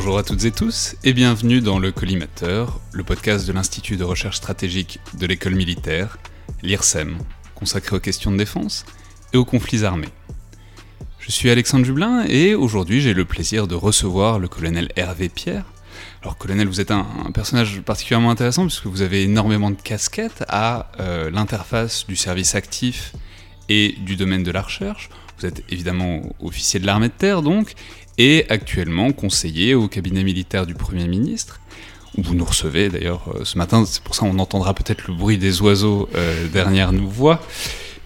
Bonjour à toutes et tous et bienvenue dans le Collimateur, le podcast de l'Institut de recherche stratégique de l'école militaire, l'IRSEM, consacré aux questions de défense et aux conflits armés. Je suis Alexandre Jublin et aujourd'hui j'ai le plaisir de recevoir le colonel Hervé Pierre. Alors colonel, vous êtes un, personnage particulièrement intéressant puisque vous avez énormément de casquettes à euh, l'interface du service actif et du domaine de la recherche. Vous êtes évidemment officier de l'armée de terre donc, et actuellement conseiller au cabinet militaire du Premier ministre où vous nous recevez d'ailleurs euh, ce matin, c'est pour ça qu'on entendra peut-être le bruit des oiseaux euh, derrière nos voix.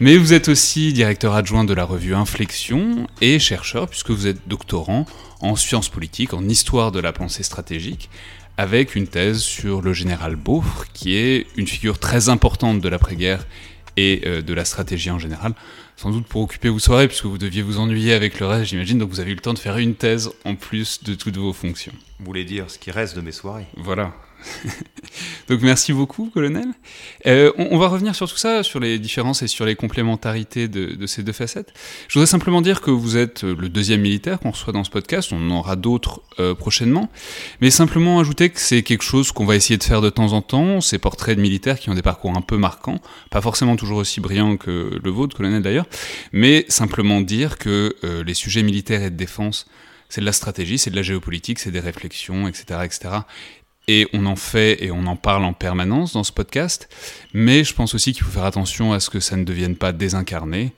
Mais vous êtes aussi directeur adjoint de la revue Inflexion et chercheur, puisque vous êtes doctorant en sciences politiques, en histoire de la pensée stratégique, avec une thèse sur le général Beaufre, qui est une figure très importante de l'après-guerre et euh, de la stratégie en général. Sans doute pour occuper vos soirées, puisque vous deviez vous ennuyer avec le reste, j'imagine, donc vous avez eu le temps de faire une thèse en plus de toutes vos fonctions. Vous voulez dire ce qui reste de mes soirées. Voilà, Donc merci beaucoup, colonel. Euh, on, va revenir sur tout ça, sur les différences et sur les complémentarités de, ces deux facettes. Je voudrais simplement dire que vous êtes le deuxième militaire qu'on reçoit dans ce podcast. On en aura d'autres euh, prochainement. Mais simplement ajouter que c'est quelque chose qu'on va essayer de faire de temps en temps, ces portraits de militaires qui ont des parcours un peu marquants, pas forcément toujours aussi brillants que le vôtre, colonel d'ailleurs, mais simplement dire que euh, les sujets militaires et de défense c'est de la stratégie, c'est de la géopolitique, c'est des réflexions, etc., etc et on en fait et on en parle en permanence dans ce podcast, mais je pense aussi qu'il faut faire attention à ce que ça ne devienne pas désincarné.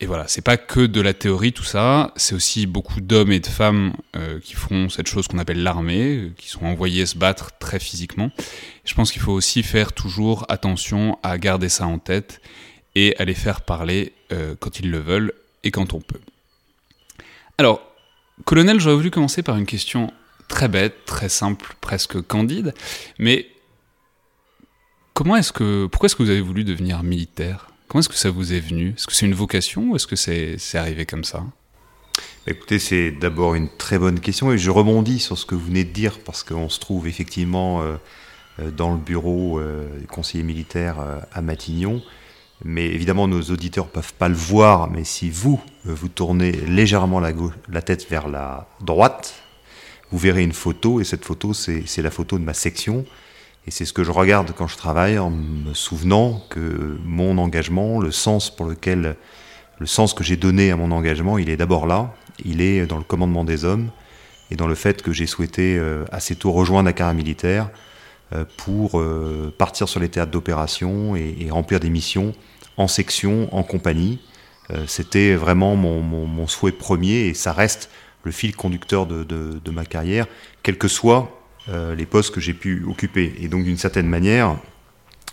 Et voilà, c'est pas que de la théorie tout ça, c'est aussi beaucoup d'hommes et de femmes euh, qui font cette chose qu'on appelle l'armée, qui sont envoyés se battre très physiquement. je pense qu'il faut aussi faire toujours attention à garder ça en tête et à les faire parler euh, quand ils le veulent et quand on peut. Alors, colonel, j'aurais voulu commencer par une question très bête, très simple, presque candide. Mais comment est-ce que, pourquoi est-ce que vous avez voulu devenir militaire? Comment est-ce que ça vous est venu? Est-ce que c'est une vocation ou est-ce que c'est arrivé comme ça? Écoutez, c'est d'abord une très bonne question et je rebondis sur ce que vous venez de dire parce qu'on se trouve effectivement euh, euh, dans le bureau euh, du conseiller militaire à Matignon. Mais évidemment, nos auditeurs ne peuvent pas le voir, mais si vous, vous tournez légèrement la, la tête vers la droite, vous verrez une photo, et cette photo, c'est la photo de ma section. Et c'est ce que je regarde quand je travaille, en me souvenant que mon engagement, le sens pour lequel, le sens que j'ai donné à mon engagement, il est d'abord là, il est dans le commandement des hommes, et dans le fait que j'ai souhaité euh, assez tôt rejoindre la carrière militaire euh, pour euh, partir sur les théâtres d'opération et, remplir des missions en section, en compagnie. C'était vraiment mon souhait premier, et ça reste le fil conducteur de, ma carrière, quels que soient euh, les postes que j'ai pu occuper. Et donc d'une certaine manière,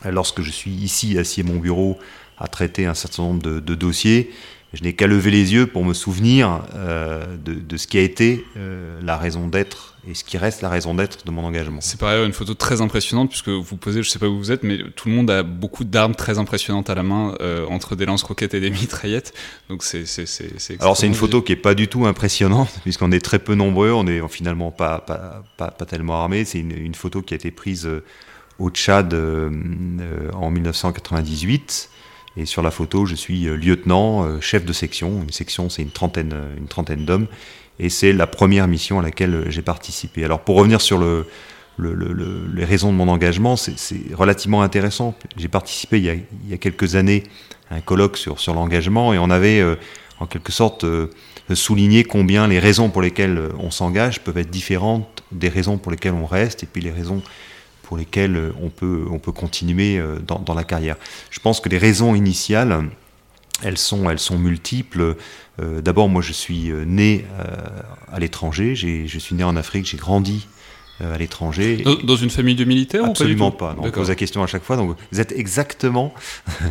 lorsque je suis ici assis à mon bureau à traiter un certain nombre de dossiers, je n'ai qu'à lever les yeux pour me souvenir euh, de, ce qui a été euh, la raison d'être et ce qui reste la raison d'être de mon engagement. C'est par ailleurs une photo très impressionnante puisque vous posez, je ne sais pas où vous êtes, mais tout le monde a beaucoup d'armes très impressionnantes à la main euh, entre des lance-roquettes et des mitraillettes. Donc c'est Alors c'est une photo qui est pas du tout impressionnante puisqu'on est très peu nombreux, on est finalement pas pas, pas, pas tellement armés. C'est une, une, photo qui a été prise au Tchad en 1998 et sur la photo, je suis euh, lieutenant, euh, chef de section. Une section, c'est une trentaine, euh, une trentaine d'hommes. Et c'est la première mission à laquelle j'ai participé. Alors pour revenir sur le, les raisons de mon engagement, c'est relativement intéressant. J'ai participé il y, a, quelques années à un colloque sur, sur l'engagement et on avait euh, en quelque sorte euh, souligné combien les raisons pour lesquelles on s'engage peuvent être différentes des raisons pour lesquelles on reste et puis les raisons pour lesquelles on peut, on peut continuer euh, dans, dans la carrière. Je pense que les raisons initiales, elles sont, elles sont multiples. D'abord, moi, je suis né à l'étranger. Je suis né en Afrique. J'ai grandi euh, à l'étranger. Dans, une famille de militaires Absolument pas. on pose la question à chaque fois. Donc vous êtes exactement,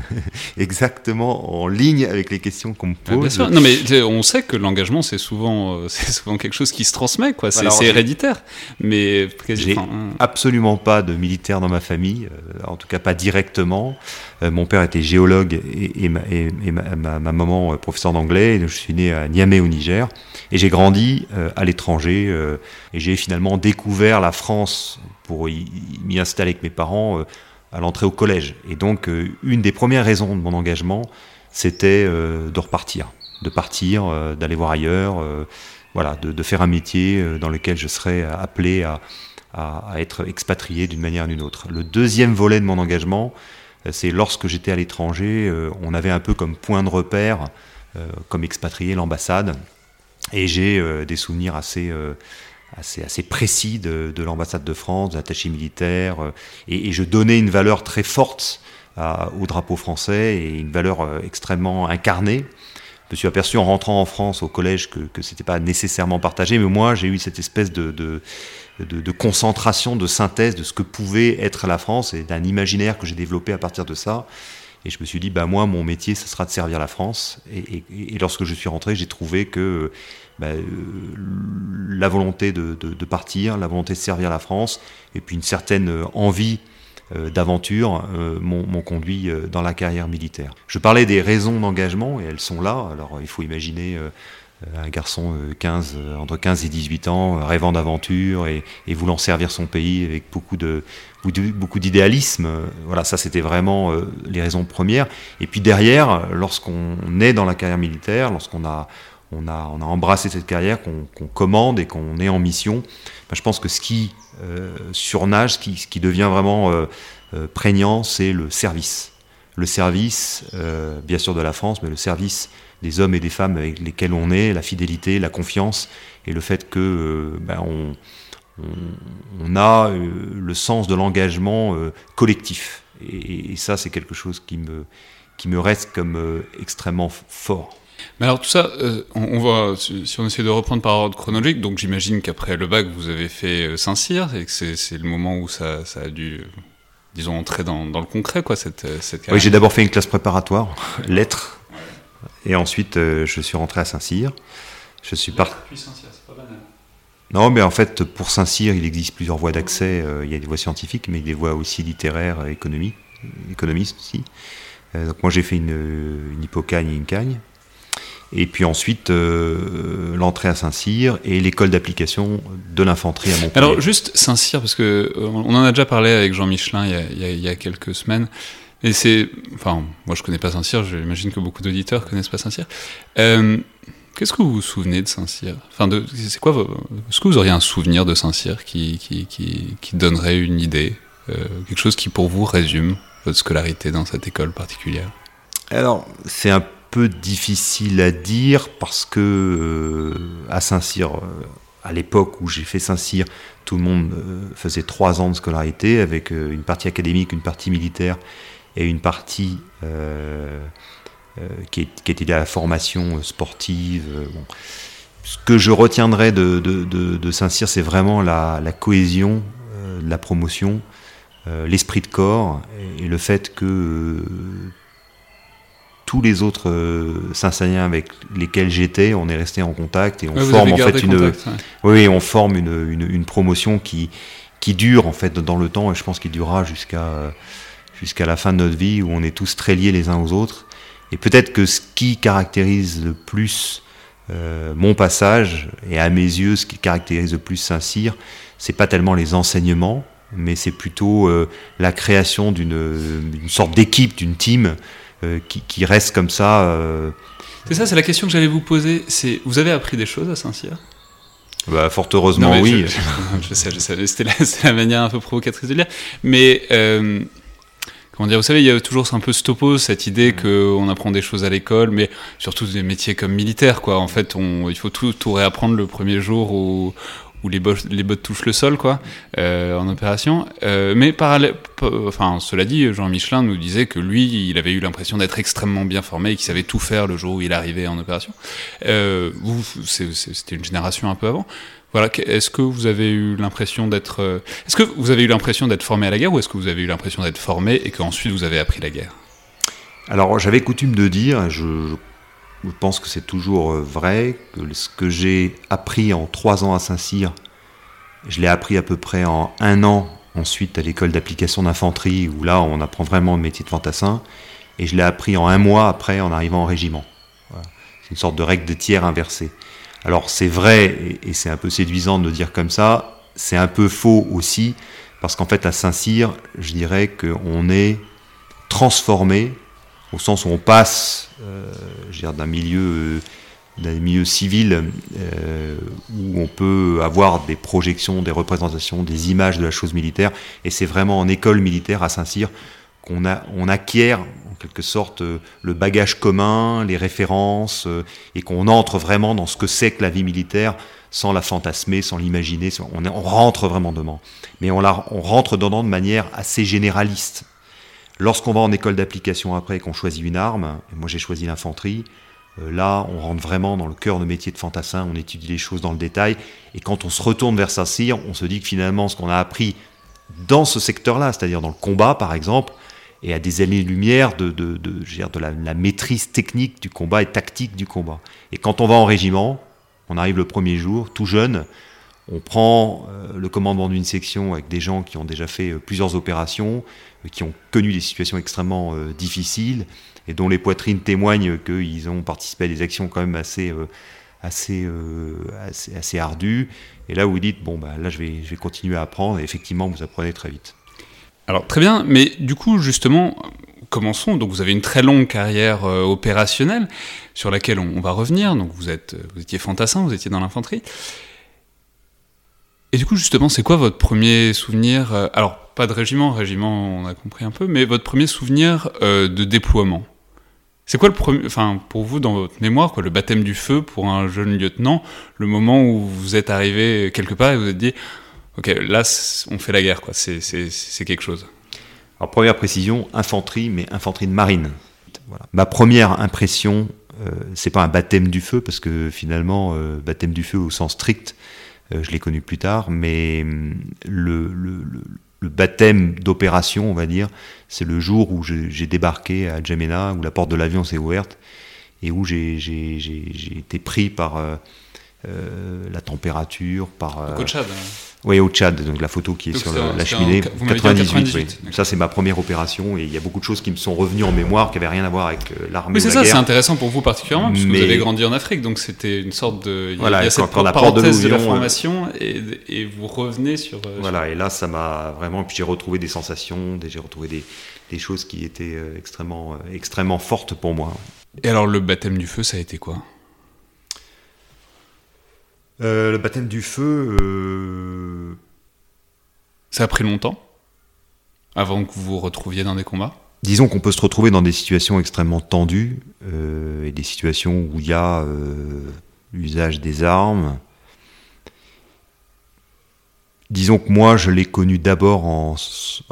exactement en ligne avec les questions qu'on me ah, pose. Non, mais on sait que l'engagement c'est souvent, euh, c'est souvent quelque chose qui se transmet, quoi. C'est héréditaire. Mais j'ai hein. absolument pas de militaire dans ma famille, euh, en tout cas pas directement. Mon père était géologue et, ma, maman professeur d'anglais. Je suis né à Niamey au Niger et j'ai grandi à l'étranger et j'ai finalement découvert la France pour m'y installer avec mes parents euh, à l'entrée au collège. Et donc, euh, une des premières raisons de mon engagement, c'était euh, de repartir, de partir, d'aller voir ailleurs, voilà, de, faire un métier dans lequel je serais appelé à, à être expatrié d'une manière ou d'une autre. Le deuxième volet de mon engagement, c'est lorsque j'étais à l'étranger, on avait un peu comme point de repère, comme expatrié, l'ambassade. Et j'ai des souvenirs assez assez, assez précis de, de l'ambassade de France, de l'attaché militaire, euh, et, et, je donnais une valeur très forte au drapeau français et une valeur euh, extrêmement incarnée. Me suis aperçu en rentrant en France au collège que, que ce n'était pas nécessairement partagé, mais moi j'ai eu cette espèce de, concentration, de synthèse de ce que pouvait être la France et d'un imaginaire que j'ai développé à partir de ça. Et je me suis dit, bah moi, mon métier, ce sera de servir la France. Et, lorsque je suis rentré, j'ai trouvé que bah, euh, la volonté de, partir, la volonté de servir la France, et puis une certaine euh, envie d'aventure m'ont conduit dans la carrière militaire. Je parlais des raisons d'engagement, et elles sont là. Alors il faut imaginer un garçon 15, entre 15 et 18 ans, rêvant d'aventure et, voulant servir son pays avec beaucoup de beaucoup d'idéalisme. Voilà, ça c'était vraiment les raisons premières. Et puis derrière, lorsqu'on est dans la carrière militaire, lorsqu'on a on a, on a embrassé cette carrière, qu'on commande et qu'on est en mission, je pense que ce qui euh, surnage, ce qui, devient vraiment euh, euh, prégnant, c'est le service. Le service, bien sûr, de la France, mais le service des hommes et des femmes avec lesquels on est, la fidélité, la confiance, et le fait que ben, on, a le sens de l'engagement collectif. Et, ça, c'est quelque chose qui me reste comme extrêmement fort. Mais alors tout ça, euh, on, va, si on essaie de reprendre par ordre chronologique, donc j'imagine qu'après le bac, vous avez fait euh, Saint-Cyr, et que c'est le moment où ça, ça, a dû, euh, disons, entrer dans, dans le concret, quoi, cette, cette Oui, j'ai d'abord fait une classe préparatoire, lettres, et ensuite je suis rentré à Saint-Cyr. Je suis parti... Saint-Cyr, c'est pas banal. Non, mais en fait, pour Saint-Cyr, il existe plusieurs voies d'accès. il y a des voies scientifiques, mais des voies aussi littéraires, économiques, économistes aussi. donc moi, j'ai fait une, une hypocagne et une cagne. Et puis ensuite, euh, l'entrée à Saint-Cyr et l'école d'application de l'infanterie à Montpellier. Alors juste Saint-Cyr, parce que euh, on en a déjà parlé avec Jean Michelin il y a, il y a, quelques semaines. Et c'est, enfin, moi je connais pas Saint-Cyr, j'imagine que beaucoup d'auditeurs connaissent pas Saint-Cyr. Euh, Qu'est-ce que vous vous souvenez de Saint-Cyr? Enfin, c'est quoi Est-ce que vous auriez un souvenir de Saint-Cyr qui, qui, qui, qui, donnerait une idée, euh, quelque chose qui pour vous résume votre scolarité dans cette école particulière? Alors, c'est un peu difficile à dire parce que euh, à Saint-Cyr, euh, à l'époque où j'ai fait Saint-Cyr, tout le monde euh, faisait trois ans de scolarité avec une partie académique, une partie militaire et une partie qui, était à la formation sportive. Ce que je retiendrai de, Saint-Cyr, c'est vraiment la, cohésion, la promotion, l'esprit de corps et le fait que tous les autres euh, avec lesquels j'étais, on est resté en contact et on forme en fait une, oui, on forme une, une, promotion qui qui dure en fait dans le temps et je pense qu'il durera jusqu'à jusqu'à la fin de notre vie où on est tous très liés les uns aux autres. Et peut-être que ce qui caractérise le plus euh, mon passage et à mes yeux ce qui caractérise le plus Saint-Cyr, c'est pas tellement les enseignements, mais c'est plutôt euh, la création d'une sorte d'équipe, d'une team euh, qui, reste comme ça. Euh. C'est ça, c'est la question que j'allais vous poser. C'est, vous avez appris des choses à Saint-Cyr? Bah, fort heureusement, oui. Je, sais, je sais. C'était la, manière un peu provocatrice de lire. Mais, euh, comment dire, vous savez, il y a toujours un peu ce topo, cette idée mm. qu'on apprend des choses à l'école, mais surtout des métiers comme militaire, quoi. En fait, on, il faut tout, tout réapprendre le premier jour où, où les, bottes, touchent le sol, quoi, euh, en opération. Euh, mais parallèle, enfin, cela dit, Jean Michelin nous disait que lui, il avait eu l'impression d'être extrêmement bien formé et qu'il savait tout faire le jour où il arrivait en opération. Euh, vous, c'était une génération un peu avant. Voilà, est-ce que vous avez eu l'impression d'être, euh, est-ce que vous avez eu l'impression d'être formé à la guerre ou est-ce que vous avez eu l'impression d'être formé et qu'ensuite vous avez appris la guerre? Alors, j'avais coutume de dire, je je pense que c'est toujours euh, vrai, que ce que j'ai appris en trois ans à Saint-Cyr, je l'ai appris à peu près en un an ensuite à l'école d'application d'infanterie, où là on apprend vraiment le métier de fantassin, et je l'ai appris en un mois après en arrivant au régiment. C'est une sorte de règle de tiers inversée. Alors c'est vrai, et c'est un peu séduisant de dire comme ça, c'est un peu faux aussi, parce qu'en fait à Saint-Cyr, je dirais qu'on est transformé au sens où on passe euh, d'un milieu, euh, d'un milieu civil euh, où on peut avoir des projections, des représentations, des images de la chose militaire, et c'est vraiment en école militaire à Saint-Cyr qu'on on acquiert en quelque sorte le bagage commun, les références, et qu'on entre vraiment dans ce que c'est que la vie militaire sans la fantasmer, sans l'imaginer. On, rentre vraiment dedans. Mais on, on rentre dedans de manière assez généraliste. Lorsqu'on va en école d'application après et qu'on choisit une arme, moi j'ai choisi l'infanterie, euh, là on rentre vraiment dans le cœur de métier de fantassin, on étudie les choses dans le détail, et quand on se retourne vers Saint-Cyr, on se dit que finalement ce qu'on a appris dans ce secteur-là, c'est-à-dire dans le combat par exemple, et à des années-lumière de, la, maîtrise technique du combat et tactique du combat. Et quand on va en régiment, on arrive le premier jour, tout jeune, on prend euh, le commandement d'une section avec des gens qui ont déjà fait euh, plusieurs opérations, euh, qui ont connu des situations extrêmement difficiles et dont les poitrines témoignent qu'ils ont participé à des actions quand même assez, assez, assez, ardues. Et là, vous dites, bon, bah, là, je vais, je vais continuer à apprendre, et effectivement, vous apprenez très vite. Alors, très bien, mais du coup, justement, commençons. Donc, vous avez une très longue carrière opérationnelle sur laquelle on, on, va revenir. Donc, vous, êtes, vous étiez fantassin, vous étiez dans l'infanterie. Et du coup, justement, c'est quoi votre premier souvenir euh, Alors, pas de régiment, régiment, on a compris un peu, mais votre premier souvenir euh, de déploiement? C'est quoi le premier, enfin, pour vous, dans votre mémoire, quoi, le baptême du feu pour un jeune lieutenant, le moment où vous êtes arrivé quelque part et vous vous êtes dit, ok, là, on fait la guerre, quoi, c'est quelque chose Alors, première précision, infanterie, mais infanterie de marine. Voilà. Ma première impression, euh, c'est pas un baptême du feu, parce que finalement, euh, baptême du feu au sens strict, je l'ai connu plus tard, mais hum, le, baptême d'opération, on va dire, c'est le jour où j'ai débarqué à Djamena, où la porte de l'avion s'est ouverte, et où j'ai été pris par euh, euh, la température, par... oui, au Tchad, donc la photo qui est sur la cheminée. 98, Ça, c'est ma première opération et il y a beaucoup de choses qui me sont revenues en mémoire qui n'avaient rien à voir avec euh, l'armée. Mais c'est ça, c'est intéressant pour vous particulièrement, parce que vous avez grandi en Afrique, donc c'était une sorte de. Voilà, il y a cette quand, parenthèse de, de, la euh, formation et, et, vous revenez sur. Euh, voilà, et là, ça m'a vraiment. Puis j'ai retrouvé des sensations, j'ai retrouvé des, des, choses qui étaient extrêmement, extrêmement fortes pour moi. Et alors, le baptême du feu, ça a été quoi? Le baptême du feu. Euh, Ça a pris longtemps avant que vous vous retrouviez dans des combats? Disons qu'on peut se retrouver dans des situations extrêmement tendues euh, et des situations où il y a l'usage des armes. Disons que moi, je l'ai connu d'abord en,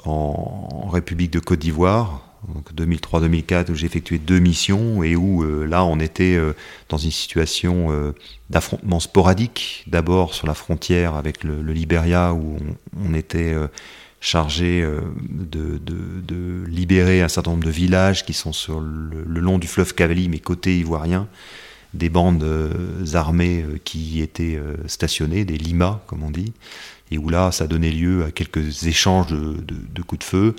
en, République de Côte d'Ivoire, 2003-2004 où j'ai effectué deux missions et où euh, là on était euh, dans une situation euh, d'affrontement sporadique. D'abord sur la frontière avec le, le Libéria où on, était chargé de, libérer un certain nombre de villages qui sont sur le, long du fleuve Cavali mais côté ivoirien des bandes armées qui étaient stationnées, des limas comme on dit, et où là ça donnait lieu à quelques échanges de coups de feu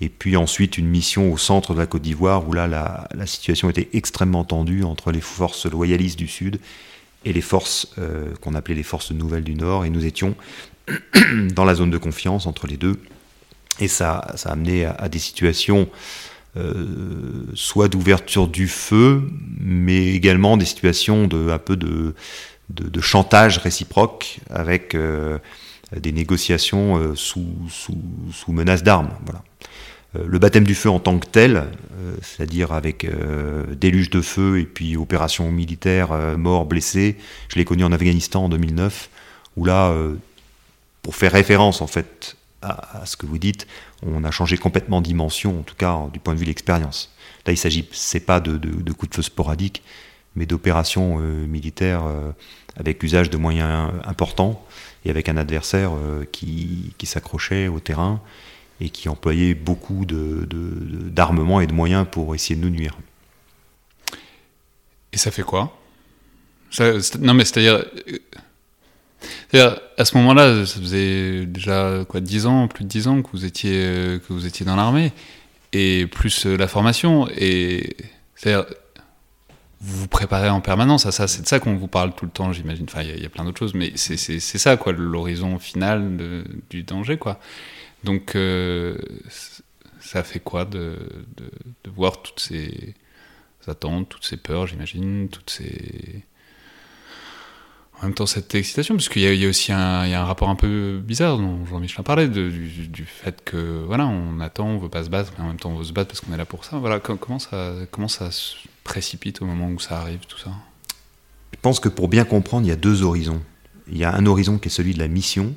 et puis ensuite une mission au centre de la Côte d'Ivoire où là la, situation était extrêmement tendue entre les forces loyalistes du Sud et les forces euh, qu'on appelait les forces nouvelles du Nord et nous étions dans la zone de confiance entre les deux et ça, ça a amené à, des situations euh, soit d'ouverture du feu mais également des situations de un peu de de, chantage réciproque avec des négociations sous, sous, sous, menace d'armes. Voilà. Le baptême du feu en tant que tel, c'est-à-dire avec déluge de feu et puis opération militaire, morts, blessés, je l'ai connu en Afghanistan en 2009, où là, pour faire référence en fait à, ce que vous dites, on a changé complètement de dimension, en tout cas du point de vue de l'expérience. Là, il s'agit, c'est pas de, coups de feu sporadiques, mais d'opérations euh, militaires euh, avec usage de moyens importants et avec un adversaire euh, qui, s'accrochait au terrain et qui employait beaucoup d'armement et de moyens pour essayer de nous nuire. Et ça fait quoi? Non, mais c'est-à-dire à ce moment-là, ça faisait déjà quoi, 10 ans, plus de 10 ans que vous étiez, que vous étiez dans l'armée, et plus euh, la formation, et c'est-à-dire, vous vous préparez en permanence à ça, c'est de ça qu'on vous parle tout le temps, j'imagine. Enfin, il y, a plein d'autres choses, mais c'est ça, quoi, l'horizon final du danger, quoi. Donc, euh, ça fait quoi de, voir toutes ces attentes, toutes ces peurs, j'imagine, toutes ces en même temps cette excitation, parce qu'il y, a aussi un, rapport un peu bizarre dont Jean-Michel parlait, de, du, du, fait que voilà, on attend, on veut pas se battre, mais en même temps on veut se battre parce qu'on est là pour ça. Voilà, comment ça, comment ça se précipite au moment où ça arrive, tout ça? Je pense que pour bien comprendre, il y a deux horizons. Il y a un horizon qui est celui de la mission,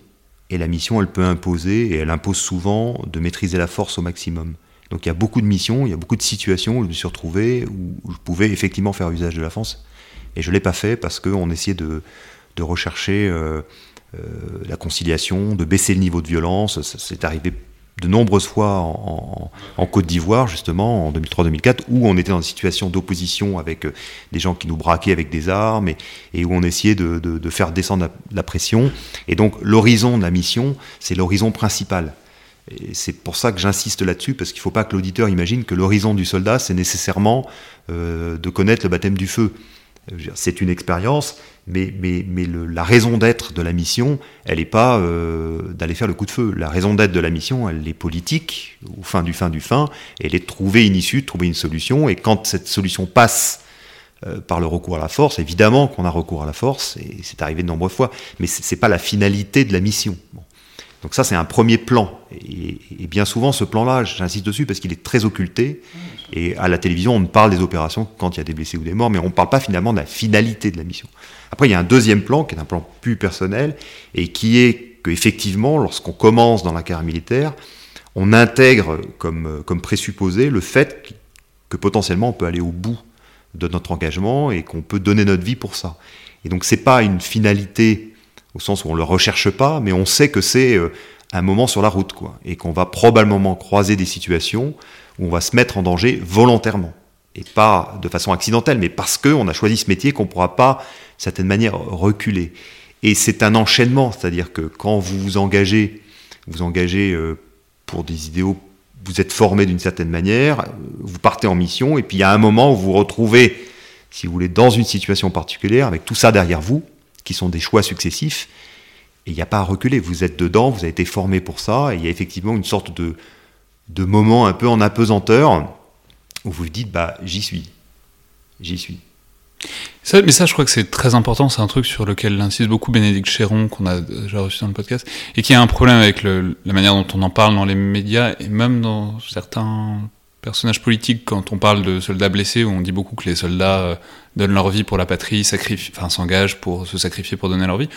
et la mission, elle peut imposer, et elle impose souvent de maîtriser la force au maximum. Donc il y a beaucoup de missions, il y a beaucoup de situations où je me suis retrouvé, où je pouvais effectivement faire usage de la force, et je ne l'ai pas fait parce qu'on essayait de, de rechercher euh, euh, la conciliation, de baisser le niveau de violence. C'est arrivé de nombreuses fois en, Côte d'Ivoire, justement, en 2003-2004, où on était dans une situation d'opposition avec euh, des gens qui nous braquaient avec des armes et, où on essayait de, faire descendre la, pression. Et donc l'horizon de la mission, c'est l'horizon principal. Et c'est pour ça que j'insiste là-dessus, parce qu'il ne faut pas que l'auditeur imagine que l'horizon du soldat, c'est nécessairement de connaître le baptême du feu. C'est une expérience, mais, mais, mais la raison d'être de la mission, elle n'est pas euh, d'aller faire le coup de feu. La raison d'être de la mission, elle est politique, au fin du fin du fin, elle est de trouver une issue, de trouver une solution, et quand cette solution passe euh, par le recours à la force, évidemment qu'on a recours à la force, et c'est arrivé de nombreuses fois, mais ce n'est pas la finalité de la mission. Donc ça, c'est un premier plan. Et, bien souvent, ce plan-là, j'insiste dessus parce qu'il est très occulté. Et à la télévision, on ne parle des opérations quand il y a des blessés ou des morts, mais on ne parle pas finalement de la finalité de la mission. Après, il y a un deuxième plan qui est un plan plus personnel et qui est qu'effectivement, lorsqu'on commence dans la carrière militaire, on intègre comme, comme présupposé le fait que potentiellement on peut aller au bout de notre engagement et qu'on peut donner notre vie pour ça. Et donc, c'est pas une finalité au sens où on le recherche pas, mais on sait que c'est euh, un moment sur la route, quoi, et qu'on va probablement croiser des situations où on va se mettre en danger volontairement, et pas de façon accidentelle, mais parce qu'on a choisi ce métier qu'on ne pourra pas, d'une certaine manière, reculer. Et c'est un enchaînement, c'est-à-dire que quand vous vous engagez, vous engagez euh, pour des idéaux, vous êtes formé d'une certaine manière, vous partez en mission, et puis il y a un moment où vous vous retrouvez, si vous voulez, dans une situation particulière, avec tout ça derrière vous, qui sont des choix successifs. Et il n'y a pas à reculer. Vous êtes dedans, vous avez été formé pour ça. Et il y a effectivement une sorte de, de moment un peu en apesanteur où vous vous dites, bah, j'y suis. J'y suis. Mais ça, je crois que c'est très important. C'est un truc sur lequel insiste beaucoup Bénédicte Chéron, qu'on a déjà reçu dans le podcast, et qui a un problème avec la manière dont on en parle dans les médias, et même dans certains personnages politiques, quand on parle de soldats blessés, on dit beaucoup que les soldats euh, donnent leur vie pour la patrie, enfin, s'engagent pour se sacrifier pour donner leur vie.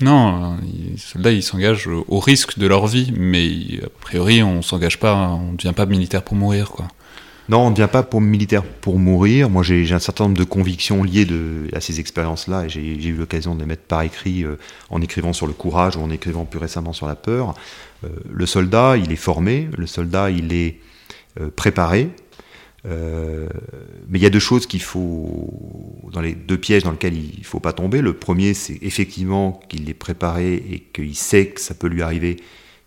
Non, les soldats, ils s'engagent au risque de leur vie, mais a priori, on s'engage pas, on ne devient pas militaire pour mourir, quoi. Non, on ne devient pas pour militaire pour mourir. Moi, j'ai un certain nombre de convictions liées à ces expériences-là, et j'ai eu l'occasion de les mettre par écrit euh, en écrivant sur le courage ou en écrivant plus récemment sur la peur. Euh, le soldat, il est formé, le soldat, il est euh, préparé. Euh, mais il y a deux choses qu'il faut, dans les deux pièges dans lesquels il ne faut pas tomber. Le premier, c'est effectivement qu'il est préparé et qu'il sait que ça peut lui arriver,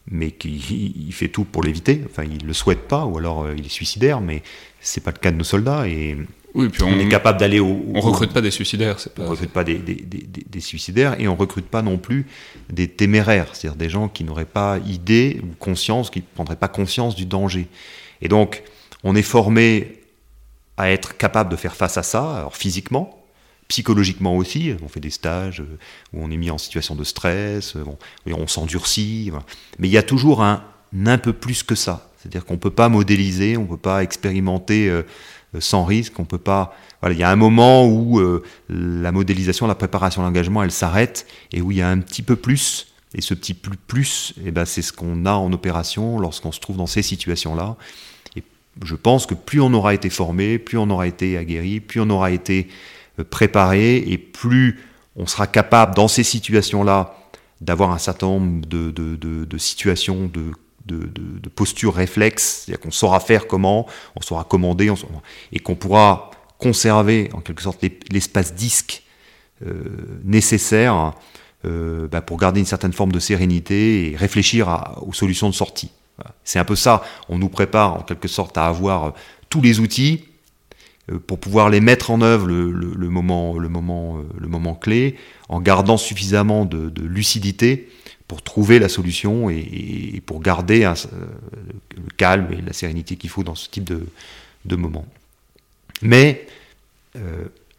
mais qu'il fait tout pour l'éviter. Enfin, il ne le souhaite pas, ou alors euh, il est suicidaire, mais c'est pas le cas de nos soldats. Et oui, puis on, est capable d'aller au, On recrute pas des suicidaires, c'est pas. On recrute pas des, des, des, des, suicidaires et on recrute pas non plus des téméraires, c'est-à-dire des gens qui n'auraient pas idée ou conscience, qui ne prendraient pas conscience du danger. Et donc, on est formé à être capable de faire face à ça, alors physiquement, psychologiquement aussi. On fait des stages où on est mis en situation de stress, on s'endurcit. Mais il y a toujours un, un peu plus que ça. C'est-à-dire qu'on ne peut pas modéliser, on ne peut pas expérimenter sans risque, on peut pas. Il y a un moment où la modélisation, la préparation, l'engagement, elle s'arrête et où il y a un petit peu plus et ce petit plus plus, eh ben, c'est ce qu'on a en opération lorsqu'on se trouve dans ces situations-là. Je pense que plus on aura été formé, plus on aura été aguerri, plus on aura été euh, préparé, et plus on sera capable, dans ces situations-là, d'avoir un certain nombre de, situations, de, de, postures réflexes, c'est-à-dire qu'on saura faire comment, on saura commander, et qu'on pourra conserver en quelque sorte l'espace disque euh, nécessaire euh, bah, pour garder une certaine forme de sérénité et réfléchir aux solutions de sortie. C'est un peu ça, on nous prépare en quelque sorte à avoir euh, tous les outils euh, pour pouvoir les mettre en œuvre le, moment, le, moment, le moment clé, en gardant suffisamment de, lucidité pour trouver la solution et, pour garder le calme et la sérénité qu'il faut dans ce type de, moment. Mais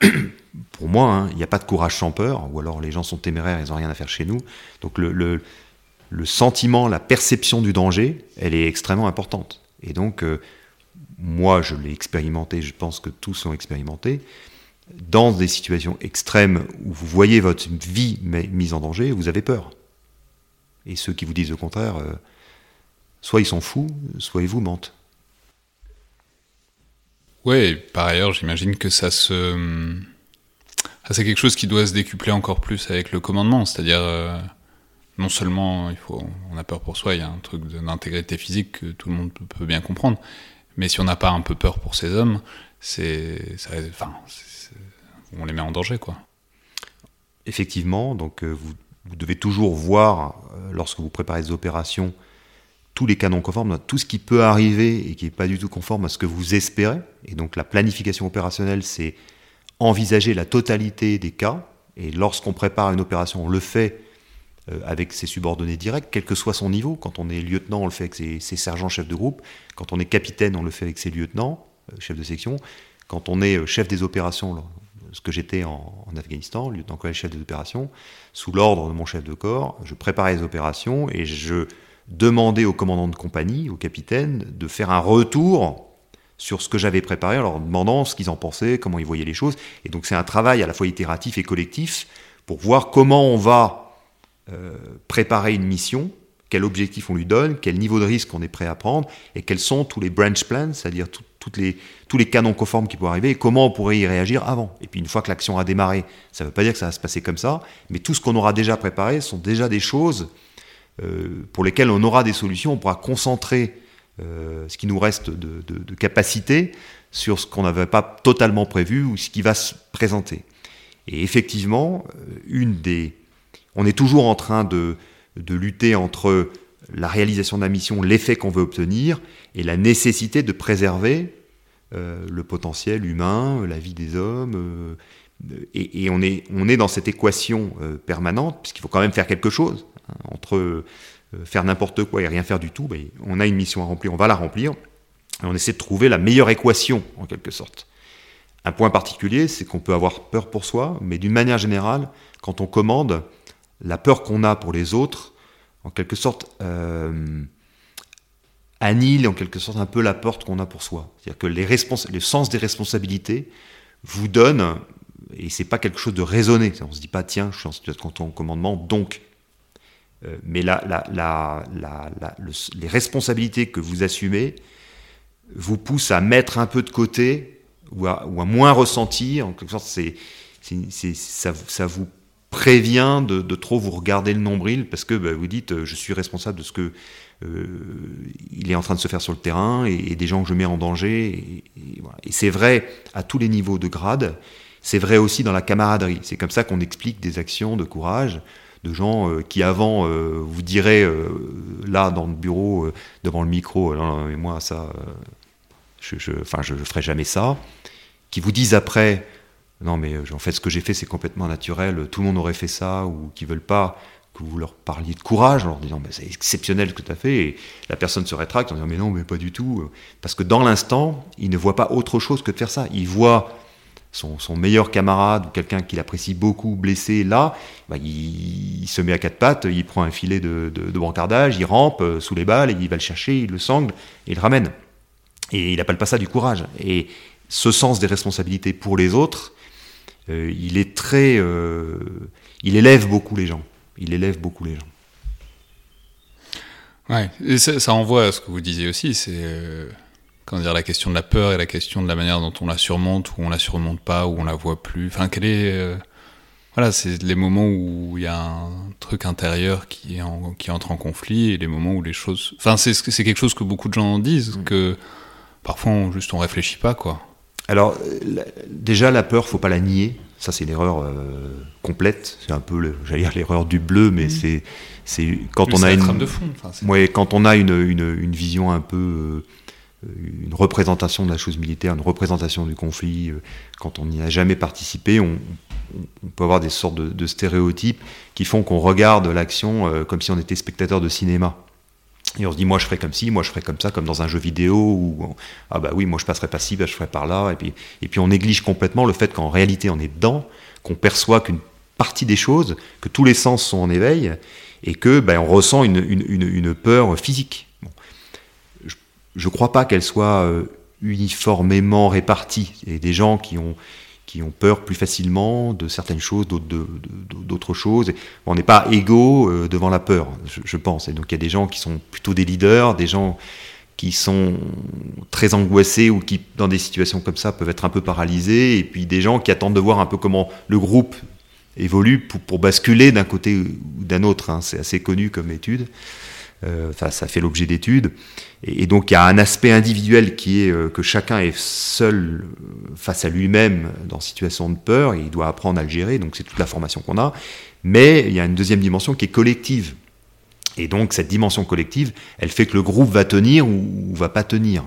pour moi, hein, il n'y a pas de courage sans peur, ou alors les gens sont téméraires, ils n'ont rien à faire chez nous. Donc le, sentiment, la perception du danger, elle est extrêmement importante. Et donc, euh, moi, je l'ai expérimenté, je pense que tous l'ont expérimenté. Dans des situations extrêmes où vous voyez votre vie mise en danger, vous avez peur. Et ceux qui vous disent le contraire, euh, soit ils sont fous, soit ils vous mentent. Oui, par ailleurs, j'imagine que ça se. c'est quelque chose qui doit se décupler encore plus avec le commandement, c'est-à-dire. Euh, non seulement il faut, on a peur pour soi, il y a un truc d'intégrité physique que tout le monde peut, bien comprendre, mais si on n'a pas un peu peur pour ces hommes, c'est, enfin, on les met en danger, quoi. Effectivement, donc euh, vous, devez toujours voir, euh, lorsque vous préparez des opérations, tous les canons conformes, tout ce qui peut arriver et qui n'est pas du tout conforme à ce que vous espérez. Et donc la planification opérationnelle, c'est envisager la totalité des cas. Et lorsqu'on prépare une opération, on le fait avec ses subordonnés directs, quel que soit son niveau. Quand on est lieutenant, on le fait avec ses, sergents chefs de groupe. Quand on est capitaine, on le fait avec ses lieutenants, euh, chefs de section. Quand on est euh, chef des opérations, ce que j'étais en, Afghanistan, lieutenant-colonel chef des opérations, sous l'ordre de mon chef de corps, je préparais les opérations et je demander au commandant de compagnie, au capitaine, de faire un retour sur ce que j'avais préparé, en leur demandant ce qu'ils en pensaient, comment ils voyaient les choses. Et donc c'est un travail à la fois itératif et collectif pour voir comment on va euh, préparer une mission, quel objectif on lui donne, quel niveau de risque on est prêt à prendre, et quels sont tous les branch plans, c'est-à-dire toutes les, tous les canons conformes qui pourraient arriver, et comment on pourrait y réagir avant. Et puis une fois que l'action a démarré, ça ne veut pas dire que ça va se passer comme ça, mais tout ce qu'on aura déjà préparé sont déjà des choses euh, pour lesquels on aura des solutions, on pourra concentrer euh, ce qui nous reste de, capacité sur ce qu'on n'avait pas totalement prévu ou ce qui va se présenter. Et effectivement, euh, une des, on est toujours en train de, lutter entre la réalisation de la mission, l'effet qu'on veut obtenir, et la nécessité de préserver le potentiel humain, la vie des hommes. et, on, est, on est dans cette équation permanente, puisqu'il faut quand même faire quelque chose entre euh, faire n'importe quoi et rien faire du tout, ben, on a une mission à remplir, on va la remplir, et on essaie de trouver la meilleure équation, en quelque sorte. Un point particulier, c'est qu'on peut avoir peur pour soi, mais d'une manière générale, quand on commande, la peur qu'on a pour les autres, en quelque sorte, euh, annule en quelque sorte un peu la porte qu'on a pour soi. C'est-à-dire que les le sens des responsabilités vous donne, et c'est pas quelque chose de raisonné, on se dit pas tiens, je suis en situation de commandement, donc euh, mais les responsabilités que vous assumez vous poussent à mettre un peu de côté ou à, moins ressentir. En quelque sorte, c'est, ça, vous prévient de, trop vous regarder le nombril parce que bah, vous dites euh, je suis responsable de ce que euh, il est en train de se faire sur le terrain et, des gens que je mets en danger. et c'est vrai à tous les niveaux de grade. C'est vrai aussi dans la camaraderie. C'est comme ça qu'on explique des actions de courage de gens euh, qui avant euh, vous diraient euh, là dans le bureau devant le micro, non, mais moi ça, je, je, enfin je, ferai jamais ça, qui vous disent après non mais en fait ce que j'ai fait c'est complètement naturel, tout le monde aurait fait ça ou qui veulent pas que vous leur parliez de courage en leur disant c'est exceptionnel ce que tu as fait et la personne se rétracte en disant mais non mais pas du tout parce que dans l'instant il ne voit pas autre chose que de faire ça il voit son, meilleur camarade ou quelqu'un qu'il apprécie beaucoup blessé là, bah, il, se met à quatre pattes, il prend un filet de, de, de brancardage, il rampe euh, sous les balles, et il va le chercher, il le sangle il le ramène. Et il appelle pas ça du courage. Et ce sens des responsabilités pour les autres, euh, il est très, euh, il élève beaucoup les gens. Il élève beaucoup les gens. Ouais, et ça, ça envoie à ce que vous disiez aussi, c'est comment dire, la question de la peur et la question de la manière dont on la surmonte ou on la surmonte pas ou on la voit plus. Enfin, quel est euh, voilà, c'est les moments où il y a un truc intérieur qui, qui entre en conflit et les moments où les choses. Enfin, c'est quelque chose que beaucoup de gens disent mm. que parfois on, juste on réfléchit pas quoi. Alors déjà la peur, faut pas la nier. Ça c'est l'erreur euh, complète. C'est un peu, j'allais dire l'erreur du bleu, mais mm. c'est c'est quand on a une. De fond. ouais, quand on a une, une, une vision un peu euh, une représentation de la chose militaire, une représentation du conflit, euh, quand on n'y a jamais participé, on, peut avoir des sortes de, stéréotypes qui font qu'on regarde l'action euh, comme si on était spectateur de cinéma. Et on se dit, moi je ferais comme ci, moi je ferais comme ça, comme dans un jeu vidéo, ou ah bah oui, moi je passerais pas ci, bah, je ferais par là, et puis, et puis on néglige complètement le fait qu'en réalité on est dedans, qu'on perçoit qu'une partie des choses, que tous les sens sont en éveil, et que ben, on ressent une, une, une peur physique. Je ne crois pas qu'elle soit euh, uniformément répartie. A des gens qui ont, qui ont peur plus facilement de certaines choses, d'autres choses. On n'est pas égaux euh, devant la peur, je, pense. Et donc il y a des gens qui sont plutôt des leaders, des gens qui sont très angoissés ou qui, dans des situations comme ça, peuvent être un peu paralysés, et puis des gens qui attendent de voir un peu comment le groupe évolue pour, basculer d'un côté ou d'un autre. Hein. C'est assez connu comme étude. Euh, ça fait l'objet d'études. Et, donc il y a un aspect individuel qui est euh, que chacun est seul euh, face à lui-même dans situation de peur et il doit apprendre à le gérer. Donc c'est toute la formation qu'on a. Mais il y a une deuxième dimension qui est collective. Et donc cette dimension collective, elle fait que le groupe va tenir ou, va pas tenir.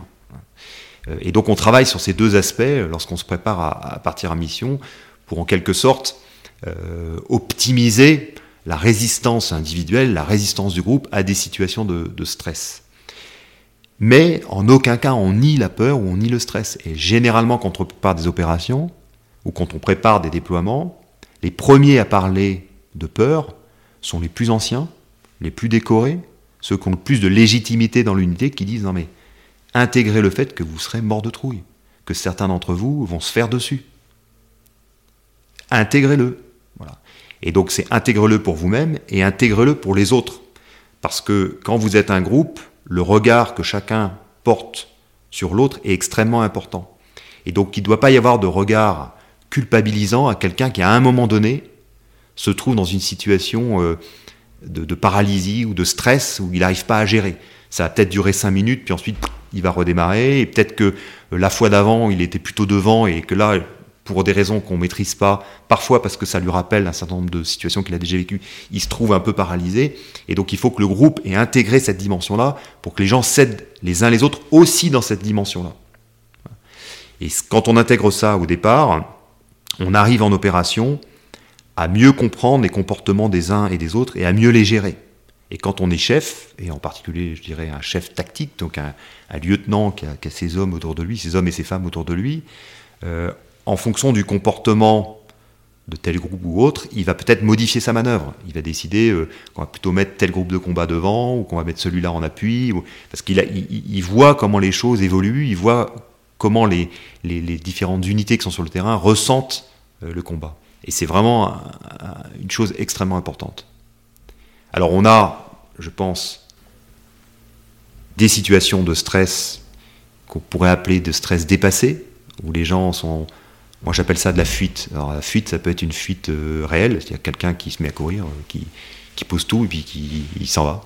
Et donc on travaille sur ces deux aspects lorsqu'on se prépare à, partir en mission pour en quelque sorte optimiser la résistance individuelle, la résistance du groupe à des situations de, stress. Mais en aucun cas on nie la peur ou on nie le stress. Et généralement quand on prépare des opérations ou quand on prépare des déploiements, les premiers à parler de peur sont les plus anciens, les plus décorés, ceux qui ont le plus de légitimité dans l'unité, qui disent non mais intégrez le fait que vous serez mort de trouille, que certains d'entre vous vont se faire dessus. Intégrez-le. Et donc c'est intègre-le pour vous-même et intègre-le pour les autres. Parce que quand vous êtes un groupe, le regard que chacun porte sur l'autre est extrêmement important. Et donc il ne doit pas y avoir de regard culpabilisant à quelqu'un qui à un moment donné se trouve dans une situation euh, de, paralysie ou de stress où il n'arrive pas à gérer. Ça va peut-être durer cinq minutes, puis ensuite il va redémarrer, et peut-être que euh, la fois d'avant il était plutôt devant et que là pour des raisons qu'on maîtrise pas, parfois parce que ça lui rappelle un certain nombre de situations qu'il a déjà vécues, il se trouve un peu paralysé. Et donc il faut que le groupe ait intégré cette dimension-là pour que les gens cèdent les uns les autres aussi dans cette dimension-là. Et quand on intègre ça au départ, on arrive en opération à mieux comprendre les comportements des uns et des autres et à mieux les gérer. Et quand on est chef, et en particulier, je dirais, un chef tactique, donc un, lieutenant qui a, ses hommes autour de lui, ses hommes et ses femmes autour de lui, euh, en fonction du comportement de tel groupe ou autre, il va peut-être modifier sa manœuvre. Il va décider euh, qu'on va plutôt mettre tel groupe de combat devant ou qu'on va mettre celui-là en appui, parce qu'il il, voit comment les choses évoluent, il voit comment les, les, différentes unités qui sont sur le terrain ressentent euh, le combat. Et c'est vraiment une chose extrêmement importante. Alors on a, je pense, des situations de stress qu'on pourrait appeler de stress dépassé, où les gens sont moi, j'appelle ça de la fuite. Alors, la fuite, ça peut être une fuite euh, réelle, c'est-à-dire quelqu'un qui se met à courir, euh, qui, qui, pose tout et puis qui il s'en va.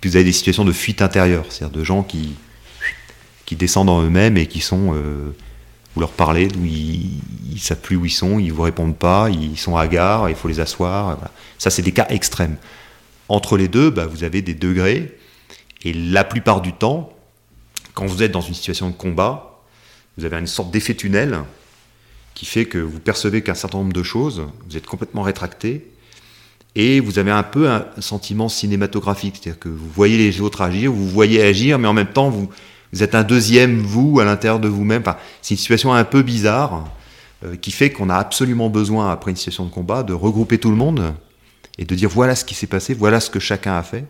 puis vous avez des situations de fuite intérieure, c'est-à-dire de gens qui, qui descendent en eux-mêmes et qui sont. Euh, vous leur parlez, d'où ils ne savent plus où ils sont, ils vous répondent pas, ils sont hagards, il faut les asseoir. Ça, c'est des cas extrêmes. Entre les deux, bah, vous avez des degrés. Et la plupart du temps, quand vous êtes dans une situation de combat, vous avez une sorte d'effet tunnel qui fait que vous percevez qu'un certain nombre de choses, vous êtes complètement rétracté, et vous avez un peu un sentiment cinématographique, c'est-à-dire que vous voyez les autres agir, vous voyez agir, mais en même temps, vous, êtes un deuxième vous à l'intérieur de vous-même. Enfin, c'est une situation un peu bizarre, qui fait qu'on a absolument besoin, après une situation de combat, de regrouper tout le monde et de dire voilà ce qui s'est passé, voilà ce que chacun a fait.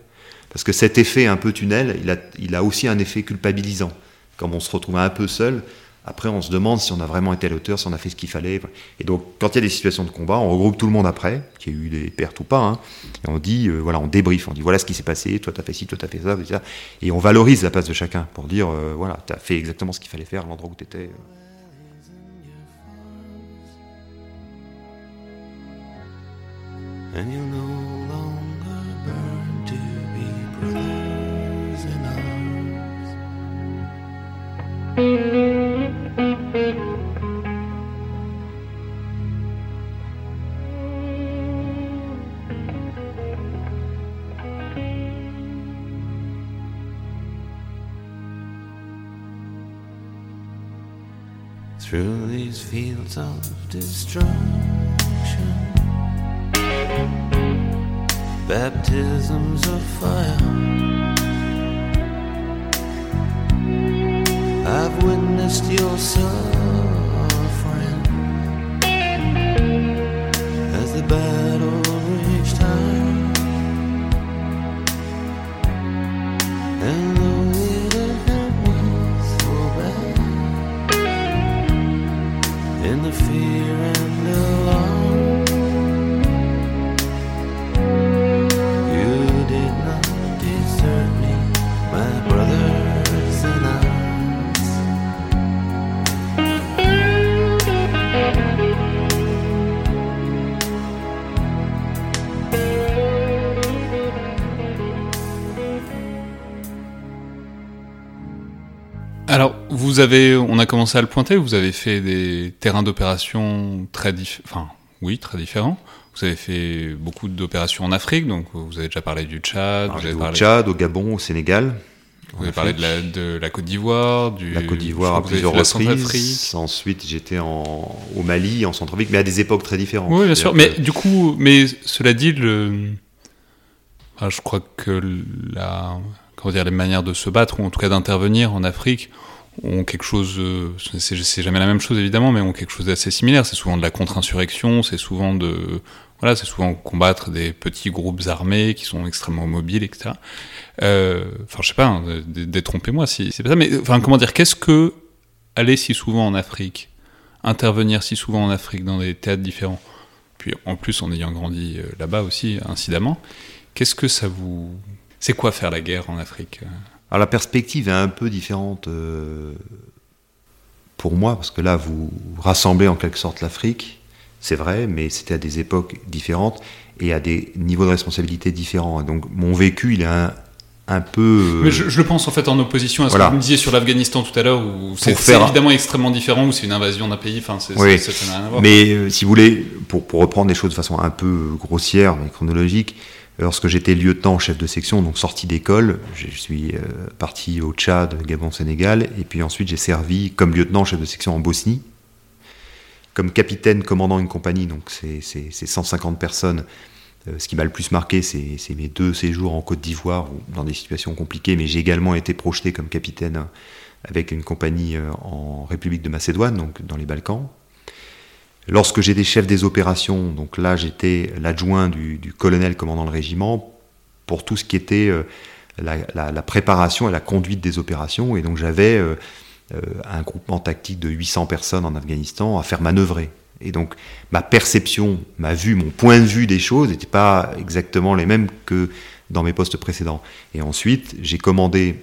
Parce que cet effet un peu tunnel, il a, il a aussi un effet culpabilisant. Comme on se retrouve un peu seul, après on se demande si on a vraiment été à l'auteur, si on a fait ce qu'il fallait. Et donc quand il y a des situations de combat, on regroupe tout le monde après, qu'il y a eu des pertes ou pas, hein, et on dit, euh, voilà, on débrief, on dit voilà ce qui s'est passé, toi t'as fait ci, toi t'as fait ça. Et on valorise la place de chacun pour dire, euh, voilà, t'as fait exactement ce qu'il fallait faire à l'endroit où t'étais. And Through these fields of destruction baptisms of fire. I've witnessed your suffering here vous avez, on a commencé à le pointer, vous avez fait des terrains d'opération très différents, enfin, oui, très différents. Vous avez fait beaucoup d'opérations en Afrique, donc vous avez déjà parlé du Tchad. vous avez au Tchad, au Gabon, au Sénégal. Vous avez parlé de la, de la, Côte d'Ivoire, du la Côte d'Ivoire à plusieurs reprises. Ensuite, j'étais au Mali, en Centrafrique, mais à des époques très différentes. Oui, bien sûr. Mais du coup, mais cela dit, le, je crois que la, comment dire, les manières de se battre, ou en tout cas d'intervenir en Afrique, ont quelque chose, euh, c'est jamais la même chose évidemment, mais ont quelque chose d'assez similaire. C'est souvent de la contre-insurrection, c'est souvent de, voilà, c'est souvent combattre des petits groupes armés qui sont extrêmement mobiles, etc. Euh, enfin, je sais pas, hein, détrompez-moi si c'est pas ça, mais enfin, comment dire, qu'est-ce que aller si souvent en Afrique, intervenir si souvent en Afrique dans des théâtres différents, puis en plus en ayant grandi euh, là-bas aussi incidemment, qu'est-ce que ça vous, c'est quoi faire la guerre en Afrique alors la perspective est un peu différente euh, pour moi, parce que là, vous rassemblez en quelque sorte l'Afrique, c'est vrai, mais c'était à des époques différentes et à des niveaux de responsabilité différents. Donc mon vécu, il est un, peu... Mais je, le pense en fait en opposition à ce que vous me disiez sur l'Afghanistan tout à l'heure, où c'est évidemment extrêmement différent, où c'est une invasion d'un pays, enfin, c'est, oui. ça n'a rien à voir. Mais euh, si vous voulez, pour, pour reprendre les choses de façon un peu grossière, mais chronologique, Lorsque j'étais lieutenant chef de section, donc sorti d'école, je suis euh, parti au Tchad, Gabon, Sénégal, et puis ensuite j'ai servi comme lieutenant chef de section en Bosnie, comme capitaine commandant une compagnie, donc c'est 150 personnes. Euh, ce qui m'a le plus marqué, c'est mes deux séjours en Côte d'Ivoire, dans des situations compliquées, mais j'ai également été projeté comme capitaine avec une compagnie euh, en République de Macédoine, donc dans les Balkans, Lorsque j'étais chef des opérations, donc là j'étais l'adjoint du, colonel commandant le régiment pour tout ce qui était euh, la, préparation et la conduite des opérations. Et donc j'avais euh, euh, un groupement tactique de 800 personnes en Afghanistan à faire manœuvrer. Et donc ma perception, ma vue, mon point de vue des choses n'était pas exactement les mêmes que dans mes postes précédents. Et ensuite j'ai commandé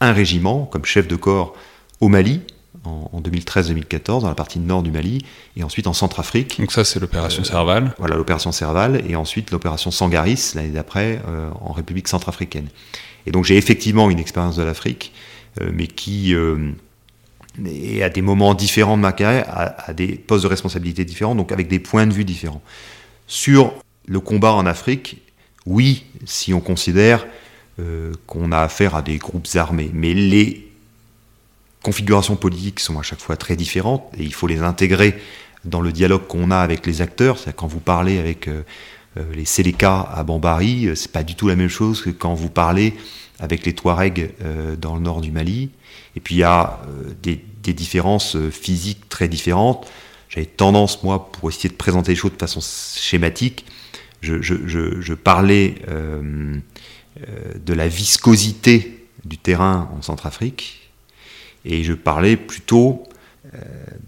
un régiment comme chef de corps au Mali, en, 2013-2014 dans la partie nord du Mali et ensuite en Centrafrique. Donc ça c'est l'opération euh, Serval. Voilà l'opération Serval et ensuite l'opération Sangaris l'année d'après euh, en République centrafricaine. Et donc j'ai effectivement une expérience de l'Afrique, euh, mais qui est à des moments différents de ma carrière, à, des postes de responsabilité différents, donc avec des points de vue différents. Sur le combat en Afrique, oui, si on considère qu'on a affaire à des groupes armés, mais les configurations politiques sont à chaque fois très différentes et il faut les intégrer dans le dialogue qu'on a avec les acteurs. C'est quand vous parlez avec euh, euh, les Séléka à Bambari, euh, c'est pas du tout la même chose que quand vous parlez avec les Touaregs dans le nord du Mali. Et puis il y a des, différences physiques très différentes. j'avais tendance, moi, pour essayer de présenter les choses de façon schématique, je, parlais de la viscosité du terrain en Centrafrique, et je parlais plutôt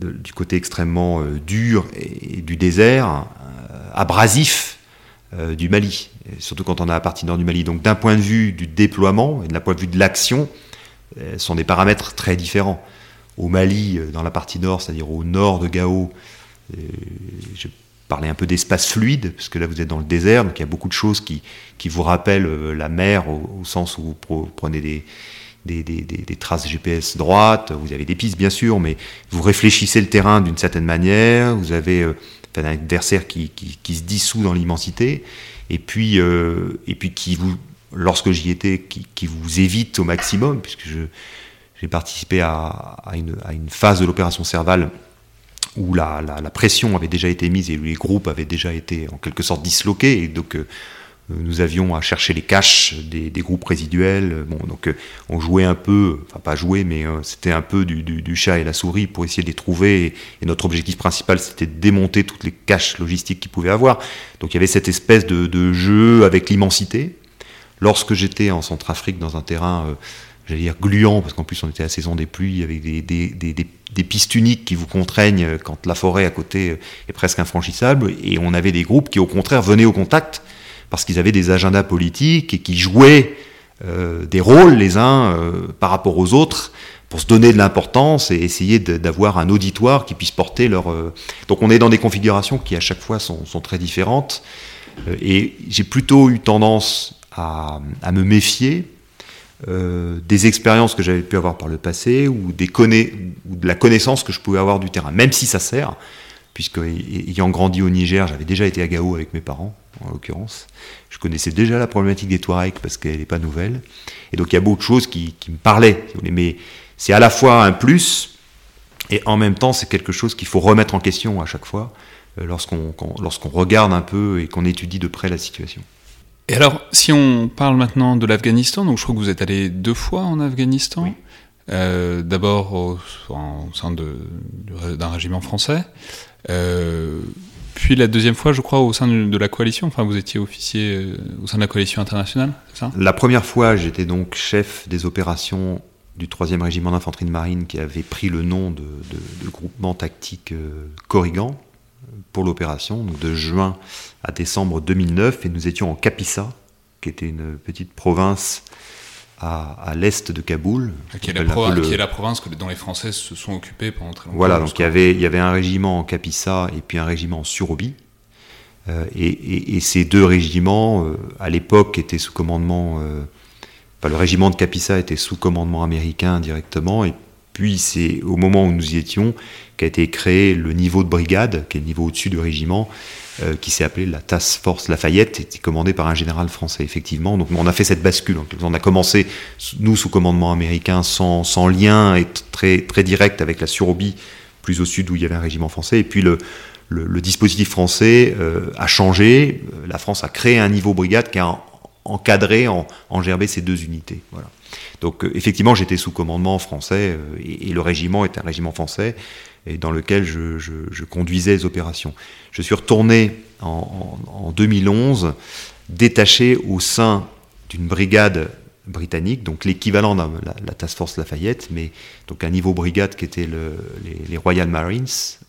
de, du côté extrêmement dur et, du désert, abrasif du Mali, surtout quand on a la partie nord du Mali. Donc d'un point de vue du déploiement et d'un point de vue de l'action, ce sont des paramètres très différents au Mali, euh, dans la partie nord, c'est-à-dire au nord de Gao, euh, je parlais un peu d'espace fluide, parce que là vous êtes dans le désert, donc il y a beaucoup de choses qui, qui vous rappellent euh, la mer au, sens où vous prenez des, des, traces GPS droites, vous avez des pistes bien sûr, mais vous réfléchissez le terrain d'une certaine manière, vous avez un adversaire qui, se dissout dans l'immensité, et puis, et puis qui vous, lorsque j'y étais, qui, vous évite au maximum, puisque j'ai participé à, une, phase de l'opération Serval où la, pression avait déjà été mise et les groupes avaient déjà été en quelque sorte disloqués. Et donc, euh, nous avions à chercher les caches des, groupes résiduels. Bon, donc, euh, on jouait un peu, enfin, pas jouer, mais euh, c'était un peu du, chat et la souris pour essayer de les trouver. Et, notre objectif principal, c'était de démonter toutes les caches logistiques qu'ils pouvaient avoir. Donc, il y avait cette espèce de, jeu avec l'immensité. Lorsque j'étais en Centrafrique dans un terrain j'allais dire gluant, parce qu'en plus on était à la saison des pluies, avec des, des, des, pistes uniques qui vous contraignent quand la forêt à côté est presque infranchissable, et on avait des groupes qui au contraire venaient au contact, parce qu'ils avaient des agendas politiques et qui jouaient euh, des rôles les uns euh, par rapport aux autres, pour se donner de l'importance et essayer d'avoir un auditoire qui puisse porter leur... Euh, donc on est dans des configurations qui à chaque fois sont, très différentes, et j'ai plutôt eu tendance à, me méfier euh, des expériences que j'avais pu avoir par le passé ou, des ou de la connaissance que je pouvais avoir du terrain, même si ça sert, puisque ayant grandi au Niger, j'avais déjà été à Gao avec mes parents, en l'occurrence. Je connaissais déjà la problématique des Touaregs parce qu'elle n'est pas nouvelle. Et donc il y a beaucoup de choses qui, me parlaient. Mais c'est à la fois un plus et en même temps c'est quelque chose qu'il faut remettre en question à chaque fois euh, lorsqu'on lorsqu'on regarde un peu et qu'on étudie de près la situation. Et alors, si on parle maintenant de l'Afghanistan, donc je crois que vous êtes allé deux fois en Afghanistan. Euh, d'abord au, sein d'un régiment français, euh, puis la deuxième fois, je crois, au sein de, la coalition. Enfin, vous étiez officier euh, au sein de la coalition internationale, c'est ça? La première fois, j'étais donc chef des opérations du 3e régiment d'infanterie de marine qui avait pris le nom de, groupement tactique Corrigan pour l'opération, donc de juin à décembre 2009, et nous étions en Kapisa, qui était une petite province à, l'est de Kaboul. Qui est, la province dont les Français se sont occupés pendant très longtemps. Voilà, donc il y, avait, il y avait un régiment en Kapisa et puis un régiment en Surobi. Euh, et, ces deux régiments, euh, à l'époque, étaient sous commandement. Euh, le régiment de Kapisa était sous commandement américain directement, et puis c'est au moment où nous y étions qu'a été créé le niveau de brigade, qui est le niveau au-dessus du régiment, qui s'est appelé la Task Force Lafayette, était commandé par un général français, effectivement. Donc on a fait cette bascule. On a commencé, nous, sous commandement américain, sans, sans lien et très, très direct avec la Surobie, plus au sud où il y avait un régiment français. Et puis le, le, dispositif français euh, a changé. La France a créé un niveau brigade qui a encadré, en, engerbé ces deux unités. Voilà. Donc euh, effectivement, j'étais sous commandement français euh, et, le régiment était un régiment français et dans lequel je, conduisais les opérations. Je suis retourné en, 2011 détaché au sein d'une brigade britannique, donc l'équivalent de la, Task Force Lafayette, mais donc un niveau brigade qui était les, Royal Marines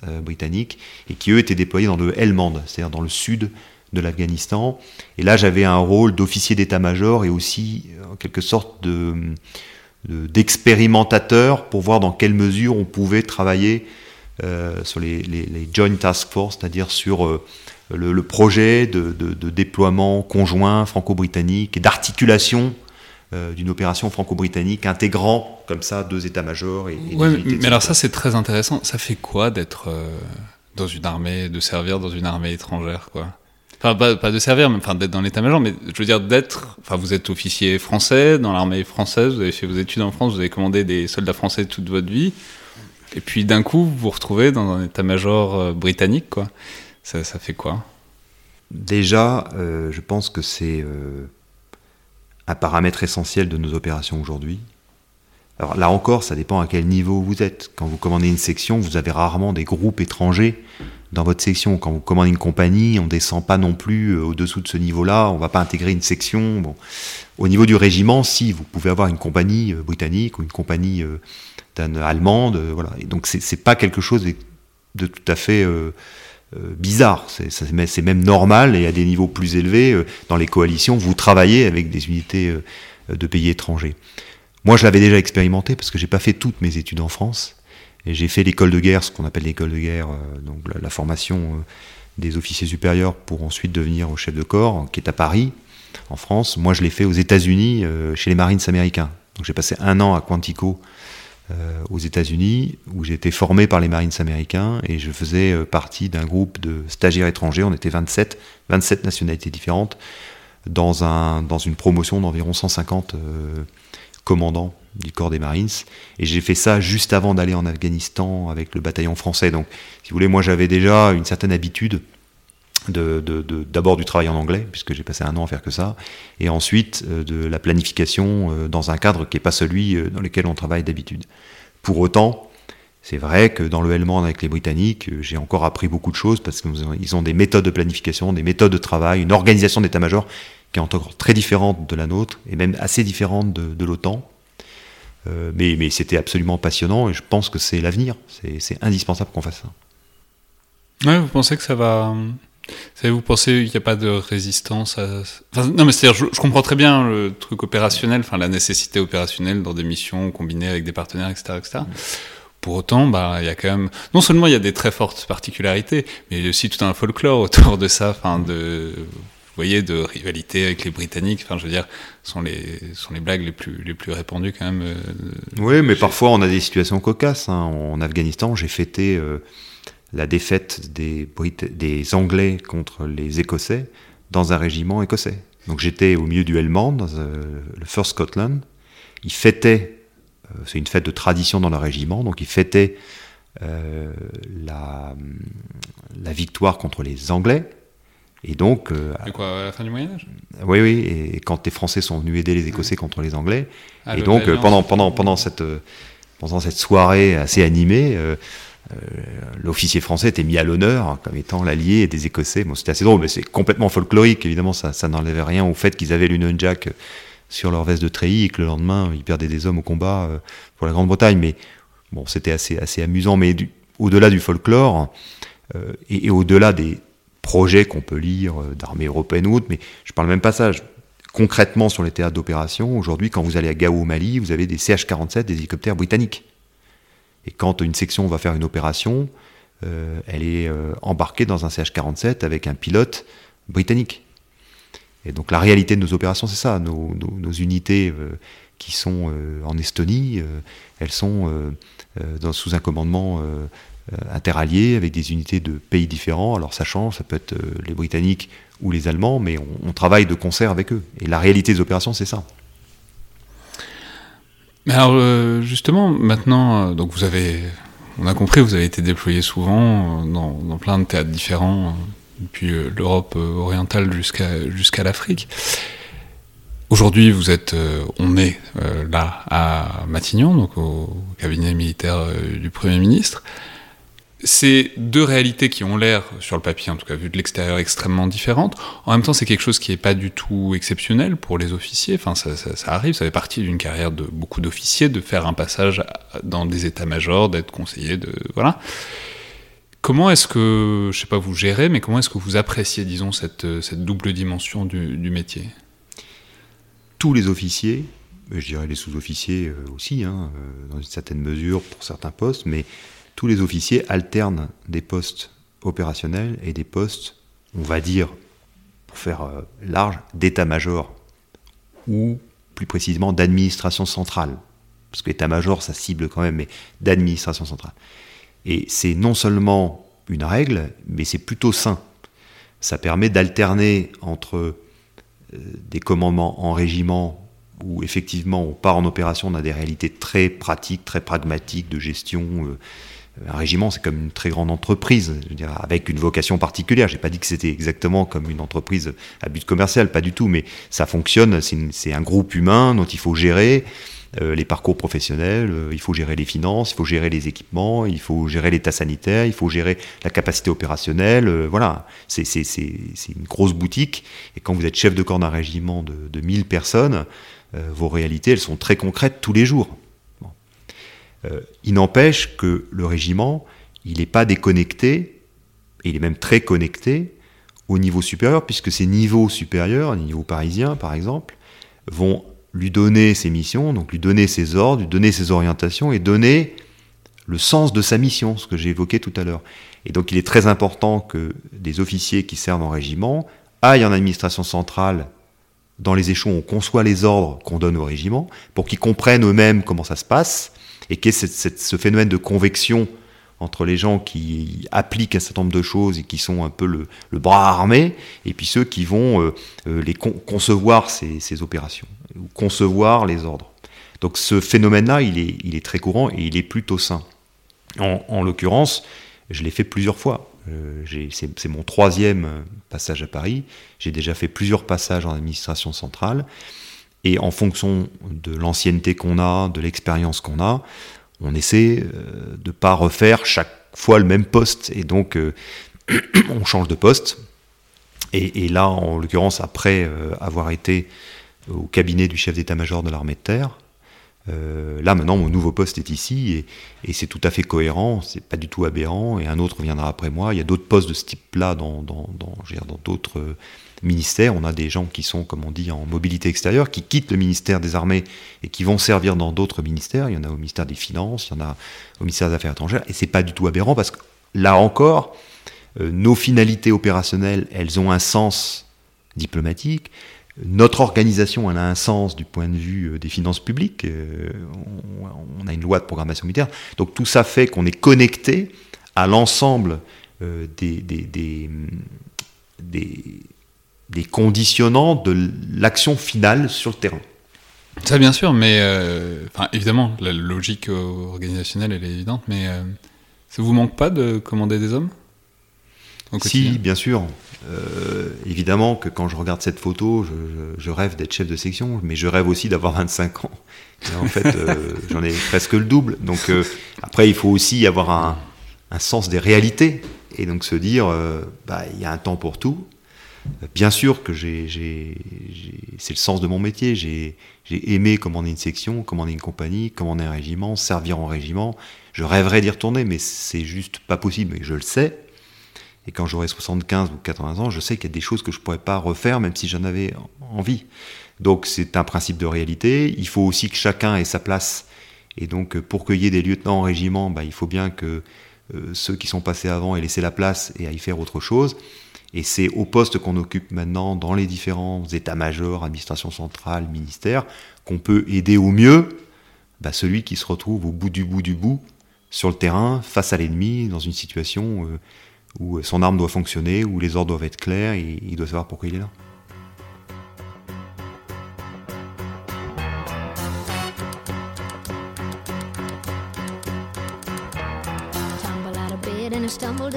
euh, britanniques, et qui eux étaient déployés dans le Helmand, c'est-à-dire dans le sud de l'Afghanistan. Et là, j'avais un rôle d'officier d'état-major et aussi, en quelque sorte, de, d'expérimentateur pour voir dans quelle mesure on pouvait travailler euh, sur les, les, Joint Task Force, c'est-à-dire sur euh, le, projet de, déploiement conjoint franco-britannique et d'articulation euh, d'une opération franco-britannique intégrant comme ça deux états-majors. Et, mais alors ça c'est très intéressant. Ça fait quoi d'être dans une armée, de servir dans une armée étrangère quoi? Enfin, pas, de servir, mais enfin, d'être dans l'état-major, mais je veux dire d'être. Enfin, vous êtes officier français dans l'armée française, vous avez fait vos études en France, vous avez commandé des soldats français toute votre vie, et puis d'un coup, vous vous retrouvez dans un état-major euh, britannique, quoi. Ça, ça, fait quoi? Déjà, euh, je pense que c'est euh, un paramètre essentiel de nos opérations aujourd'hui. Alors là encore, ça dépend à quel niveau vous êtes. Quand vous commandez une section, vous avez rarement des groupes étrangers dans votre section. Quand vous commandez une compagnie, on descend pas non plus euh, au-dessous de ce niveau-là. On va pas intégrer une section. Bon. Au niveau du régiment, si vous pouvez avoir une compagnie euh, britannique ou une compagnie euh, allemande, voilà. Et donc c'est pas quelque chose de, tout à fait bizarre. C'est même normal et à des niveaux plus élevés dans les coalitions, vous travaillez avec des unités de pays étrangers. Moi, je l'avais déjà expérimenté parce que j'ai pas fait toutes mes études en France. Et j'ai fait l'école de guerre, ce qu'on appelle l'école de guerre, euh, donc la, formation euh, des officiers supérieurs pour ensuite devenir au chef de corps, qui est à Paris, en France. Moi, je l'ai fait aux États-Unis, euh, chez les Marines américains. Donc j'ai passé un an à Quantico, aux États-Unis, où j'ai été formé par les Marines américains et je faisais partie d'un groupe de stagiaires étrangers. On était 27, 27 nationalités différentes, dans, un, dans une promotion d'environ 150 commandants du corps des Marines. Et j'ai fait ça juste avant d'aller en Afghanistan avec le bataillon français. Donc, si vous voulez, moi j'avais déjà une certaine habitude d'abord de, du travail en anglais, puisque j'ai passé un an à faire que ça, et ensuite euh, de la planification euh, dans un cadre qui n'est pas celui euh, dans lequel on travaille d'habitude. Pour autant, c'est vrai que dans le Helmand avec les Britanniques, j'ai encore appris beaucoup de choses parce qu'ils ont des méthodes de planification, des méthodes de travail, une organisation d'état-major qui est encore très différente de la nôtre et même assez différente de l'OTAN. Euh, mais, c'était absolument passionnant et je pense que c'est l'avenir. C'est indispensable qu'on fasse ça. Ouais, vous pensez que ça va. Vous pensez qu'il n'y a pas de résistance à... Non, mais c'est-à-dire, je, comprends très bien le truc opérationnel, enfin la nécessité opérationnelle dans des missions combinées avec des partenaires, etc. etc. Pour autant, bah, il y a quand même, non seulement il y a des très fortes particularités, mais il y a aussi tout un folklore autour de ça, enfin, de, vous voyez, de rivalité avec les Britanniques. Enfin, je veux dire, sont les, sont les blagues les plus, les plus répandues quand même. Euh, oui, mais parfois on a des situations cocasses. Hein. En Afghanistan, j'ai fêté euh, la défaite des, des Anglais contre les Écossais dans un régiment écossais. Donc j'étais au milieu du Helmand, dans euh, le First Scotland. Ils fêtaient, c'est une fête de tradition dans le régiment, donc ils fêtaient la, la victoire contre les Anglais et donc. Euh, quoi, à la fin du Moyen-Âge? Oui, oui, et quand les Français sont venus aider les Écossais contre les Anglais. Ah, et donc, euh, pendant, pendant, pendant, cette, euh, pendant cette soirée assez animée, l'officier français était mis à l'honneur comme étant l'allié des Écossais. Bon, c'était assez drôle, mais c'est complètement folklorique, évidemment, ça, ça n'enlèvait rien au fait qu'ils avaient l'Union Jack sur leur veste de treillis et que le lendemain, ils perdaient des hommes au combat pour la Grande-Bretagne. Mais bon, c'était assez, assez amusant. Mais au-delà du folklore, et au-delà des projets qu'on peut lire euh, d'armée européenne ou autre, mais je parle même pas ça. concrètement, sur les théâtres d'opération, aujourd'hui, quand vous allez à Gao au Mali, vous avez des CH-47, des hélicoptères britanniques. Et quand une section va faire une opération, euh, elle est euh, embarquée dans un CH-47 avec un pilote britannique. Et donc la réalité de nos opérations, c'est ça. Nos, unités qui sont en Estonie, elles sont sous un commandement interalliés avec des unités de pays différents. Alors ça change, ça peut être euh, les Britanniques ou les Allemands, mais on, travaille de concert avec eux. Et la réalité des opérations, c'est ça. Mais alors euh, justement, maintenant, donc vous avez, on a compris, vous avez été déployé souvent dans, plein de théâtres différents, depuis l'Europe orientale jusqu'à jusqu'à l'Afrique. Aujourd'hui, vous êtes, on est là à Matignon, donc au cabinet militaire du Premier ministre c'est deux réalités qui ont l'air, sur le papier en tout cas vu de l'extérieur, extrêmement différentes. En même temps, c'est quelque chose qui n'est pas du tout exceptionnel pour les officiers. Enfin, ça, arrive, ça fait partie d'une carrière de beaucoup d'officiers de faire un passage dans des états-majors, d'être conseiller, de voilà. Comment est-ce que, je sais pas vous gérez, mais comment est-ce que vous appréciez, disons, cette, double dimension du, métier? Tous les officiers, je dirais les sous-officiers euh, aussi, hein, euh, dans une certaine mesure pour certains postes, mais tous les officiers alternent des postes opérationnels et des postes, on va dire, pour faire euh, large, d'état-major ou plus précisément d'administration centrale. Parce que état-major, ça cible quand même, mais d'administration centrale. Et c'est non seulement une règle, mais c'est plutôt sain. Ça permet d'alterner entre euh, des commandements en régiment où effectivement on part en opération, on a des réalités très pratiques, très pragmatiques de gestion. Euh, un régiment, c'est comme une très grande entreprise, je veux dire, avec une vocation particulière. J'ai pas dit que c'était exactement comme une entreprise à but commercial, pas du tout, mais ça fonctionne. C'est un groupe humain dont il faut gérer. euh, les parcours professionnels, euh, il faut gérer les finances, il faut gérer les équipements, il faut gérer l'état sanitaire, il faut gérer la capacité opérationnelle. voilà, c'est une grosse boutique. Et quand vous êtes chef de corps d'un régiment de, de 1000 personnes, vos réalités, elles sont très concrètes tous les jours. Il n'empêche que le régiment, il n'est pas déconnecté, il est même très connecté au niveau supérieur, puisque ces niveaux supérieurs, niveau parisien par exemple, vont lui donner ses missions, donc lui donner ses ordres, lui donner ses orientations et donner le sens de sa mission, ce que j'ai évoqué tout à l'heure. Et donc il est très important que des officiers qui servent en régiment aillent en administration centrale dans les échelons où on conçoit les ordres qu'on donne au régiment, pour qu'ils comprennent eux-mêmes comment ça se passe, et qu'il y ait ce phénomène de convection entre les gens qui appliquent un certain nombre de choses et qui sont un peu le, bras armé, et puis ceux qui vont euh, euh, les concevoir ces, opérations, ou concevoir les ordres. Donc ce phénomène-là, il est, il est, très courant et il est plutôt sain. En, l'occurrence, je l'ai fait plusieurs fois. Euh, c'est mon troisième passage à Paris. J'ai déjà fait plusieurs passages en administration centrale. Et en fonction de l'ancienneté qu'on a, de l'expérience qu'on a, on essaie euh, de ne pas refaire chaque fois le même poste. Et donc, euh, on change de poste. Et, là, en l'occurrence, après euh, avoir été au cabinet du chef d'état-major de l'armée de terre, là maintenant mon nouveau poste est ici et, c'est tout à fait cohérent, c'est pas du tout aberrant et un autre viendra après moi. Il y a d'autres postes de ce type-là dans d'autres ministère. On a des gens qui sont, comme on dit, en mobilité extérieure, qui quittent le ministère des Armées et qui vont servir dans d'autres ministères. Il y en a au ministère des Finances, il y en a au ministère des Affaires étrangères. Et c'est pas du tout aberrant parce que là encore, euh, nos finalités opérationnelles, elles ont un sens diplomatique. Notre organisation, elle a un sens du point de vue euh, des finances publiques. Euh, on, a une loi de programmation militaire. Donc tout ça fait qu'on est connecté à l'ensemble des conditionnants de l'action finale sur le terrain. Ça, bien sûr, mais euh, évidemment, la logique organisationnelle, elle est évidente, mais euh, ça vous manque pas de commander des hommes Si, bien sûr. Euh, évidemment que quand je regarde cette photo, je, rêve d'être chef de section, mais je rêve aussi d'avoir 25 ans. en fait, j'en ai presque le double. Donc après, il faut aussi avoir un, un, sens des réalités et donc se dire, bah, il y a un temps pour tout Bien sûr que j'ai, c'est le sens de mon métier. J'ai, aimé commander une section, commander une compagnie, commander un régiment, servir en régiment. Je rêverais d'y retourner, mais c'est juste pas possible. Et je le sais. Et quand j'aurai 75 ou 80 ans, je sais qu'il y a des choses que je pourrais pas refaire, même si j'en avais envie. Donc c'est un principe de réalité. Il faut aussi que chacun ait sa place. Et donc pour qu'il y ait des lieutenants en régiment, bah, il faut bien que euh, ceux qui sont passés avant aient laissé la place et aillent faire autre chose. Et c'est au poste qu'on occupe maintenant dans les différents états-majors, administration centrale, ministère, qu'on peut aider au mieux bah, celui qui se retrouve au bout du bout du bout sur le terrain, face à l'ennemi, dans une situation euh, où son arme doit fonctionner, où les ordres doivent être clairs, et il doit savoir pourquoi il est là.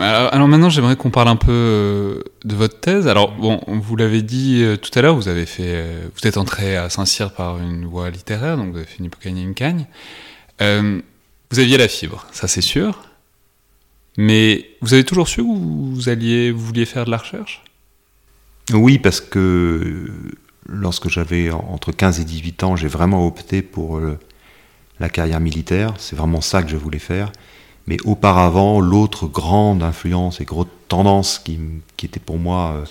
Alors, maintenant, j'aimerais qu'on parle un peu euh, de votre thèse. Alors, bon, vous l'avez dit euh, tout à l'heure, vous avez fait, euh, vous êtes entré à Saint-Cyr par une voie littéraire, donc vous avez fait une Hippocagne et une Cagne. vous aviez la fibre, ça c'est sûr. Mais vous avez toujours su que vous alliez, vous vouliez faire de la recherche? Oui, parce que lorsque j'avais entre 15 et 18 ans, j'ai vraiment opté pour la carrière militaire. C'est vraiment ça que je voulais faire. Mais auparavant, l'autre grande influence et grosse tendance qui, qui était pour moi euh,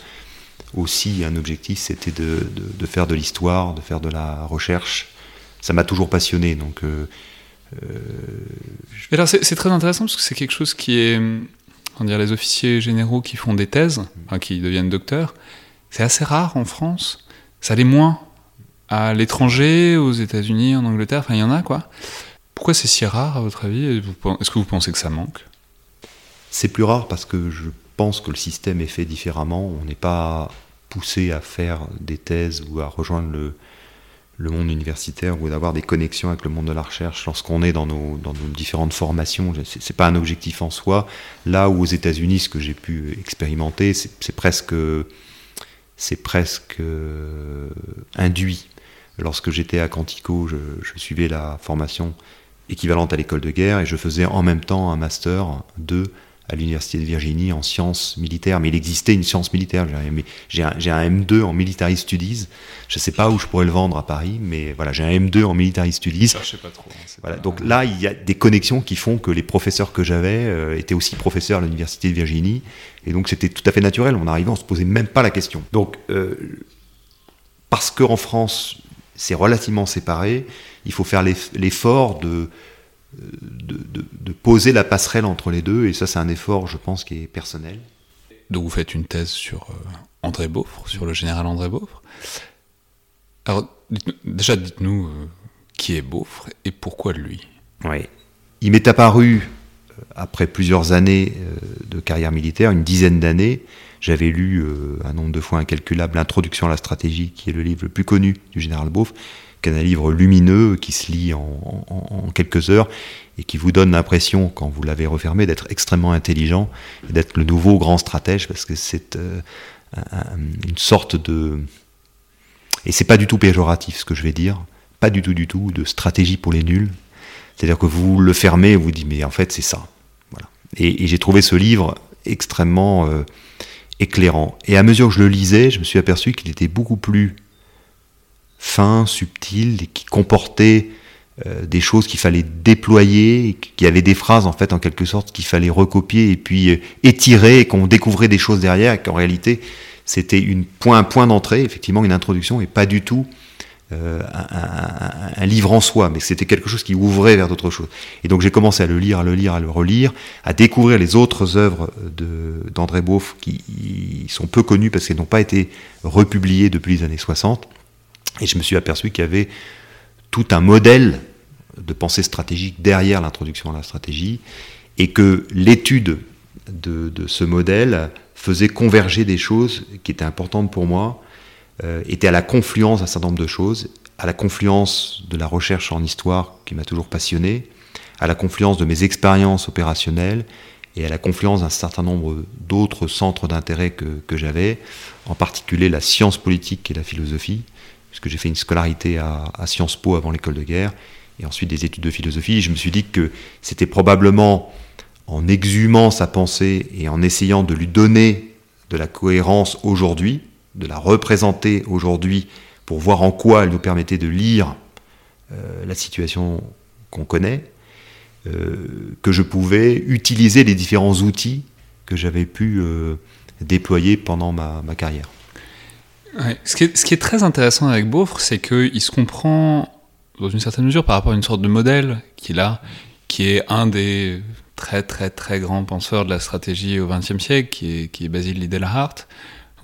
aussi un objectif, c'était de, de, faire de l'histoire, de faire de la recherche. Ça m'a toujours passionné. Donc, euh, alors c'est très intéressant parce que c'est quelque chose qui est, on dire, les officiers généraux qui font des thèses, enfin, qui deviennent docteurs, c'est assez rare en France. Ça l'est moins à l'étranger, aux États-Unis, en Angleterre. Enfin, il y en a quoi. Pourquoi c'est si rare, à votre avis? Est-ce que vous pensez que ça manque? C'est plus rare parce que je pense que le système est fait différemment. On n'est pas poussé à faire des thèses ou à rejoindre le, le monde universitaire ou d'avoir des connexions avec le monde de la recherche lorsqu'on est dans nos, dans nos différentes formations. C'est pas un objectif en soi. Là où aux États-Unis, ce que j'ai pu expérimenter, c'est presque, presque euh, induit. Lorsque j'étais à Quantico, je, je, suivais la formation équivalente à l'école de guerre et je faisais en même temps un master 2 à l'université de Virginie en sciences militaires. Mais il existait une science militaire. J'ai un, un, M2 en military studies. Je ne sais pas où je pourrais le vendre à Paris, mais voilà, j'ai un M2 en military studies. sais pas trop. Hein, voilà, donc là, il y a des connexions qui font que les professeurs que j'avais euh, étaient aussi professeurs à l'université de Virginie. Et donc c'était tout à fait naturel. On arrivait, on se posait même pas la question. Donc euh, parce qu'en France, c'est relativement séparé, il faut faire l'effort de, de, poser la passerelle entre les deux, et ça c'est un effort, je pense, qui est personnel. Donc vous faites une thèse sur euh, André Beaufre, sur le général André Beaufre. Alors déjà dites-nous euh, qui est Beaufre et pourquoi lui? Oui. Il m'est apparu, euh, après plusieurs années de carrière militaire, une dizaine d'années, j'avais lu un nombre de fois incalculable L'introduction à la stratégie, qui est le livre le plus connu du général Beaufre, un livre lumineux qui se lit en, quelques heures et qui vous donne l'impression, quand vous l'avez refermé, d'être extrêmement intelligent et d'être le nouveau grand stratège parce que c'est euh, une sorte de. Et c'est pas du tout péjoratif ce que je vais dire, pas du tout, du tout, de stratégie pour les nuls. C'est-à-dire que vous le fermez vous dites, mais en fait, c'est ça. Voilà. Et, j'ai trouvé ce livre extrêmement euh, éclairant. Et à mesure que je le lisais, je me suis aperçu qu'il était beaucoup plus fin, subtil, et qui comportait euh, des choses qu'il fallait déployer, qui avait des phrases en fait en quelque sorte qu'il fallait recopier et puis euh, étirer, et qu'on découvrait des choses derrière, et qu'en réalité c'était une un point d'entrée, effectivement une introduction, et pas du tout euh, un, livre en soi, mais c'était quelque chose qui ouvrait vers d'autres choses. Et donc j'ai commencé à le lire, à le lire, à le relire, à découvrir les autres œuvres d'André Beauf qui sont peu connues parce qu'elles n'ont pas été republiées depuis les années 60. Et je me suis aperçu qu'il y avait tout un modèle de pensée stratégique derrière l'introduction à la stratégie, et que l'étude de, ce modèle faisait converger des choses qui étaient importantes pour moi, était à la confluence d'un certain nombre de choses, à la confluence de la recherche en histoire qui m'a toujours passionné, à la confluence de mes expériences opérationnelles et à la confluence d'un certain nombre d'autres centres d'intérêt que, que j'avais, en particulier la science politique et la philosophie, puisque j'ai fait une scolarité à, Sciences Po avant l'école de guerre, et ensuite des études de philosophie. je me suis dit que c'était probablement en exhumant sa pensée et en essayant de lui donner de la cohérence aujourd'hui, de la représenter aujourd'hui pour voir en quoi elle nous permettait de lire euh, la situation qu'on connaît, euh, que je pouvais utiliser les différents outils que j'avais pu euh, déployer pendant ma carrière. Ce, qui est, très intéressant avec Beaufre, c'est qu'il se comprend dans une certaine mesure par rapport à une sorte de modèle qu'il a, qui est un des très très très grands penseurs de la stratégie au XXe siècle, qui est, qui est Basil Liddell-Hart,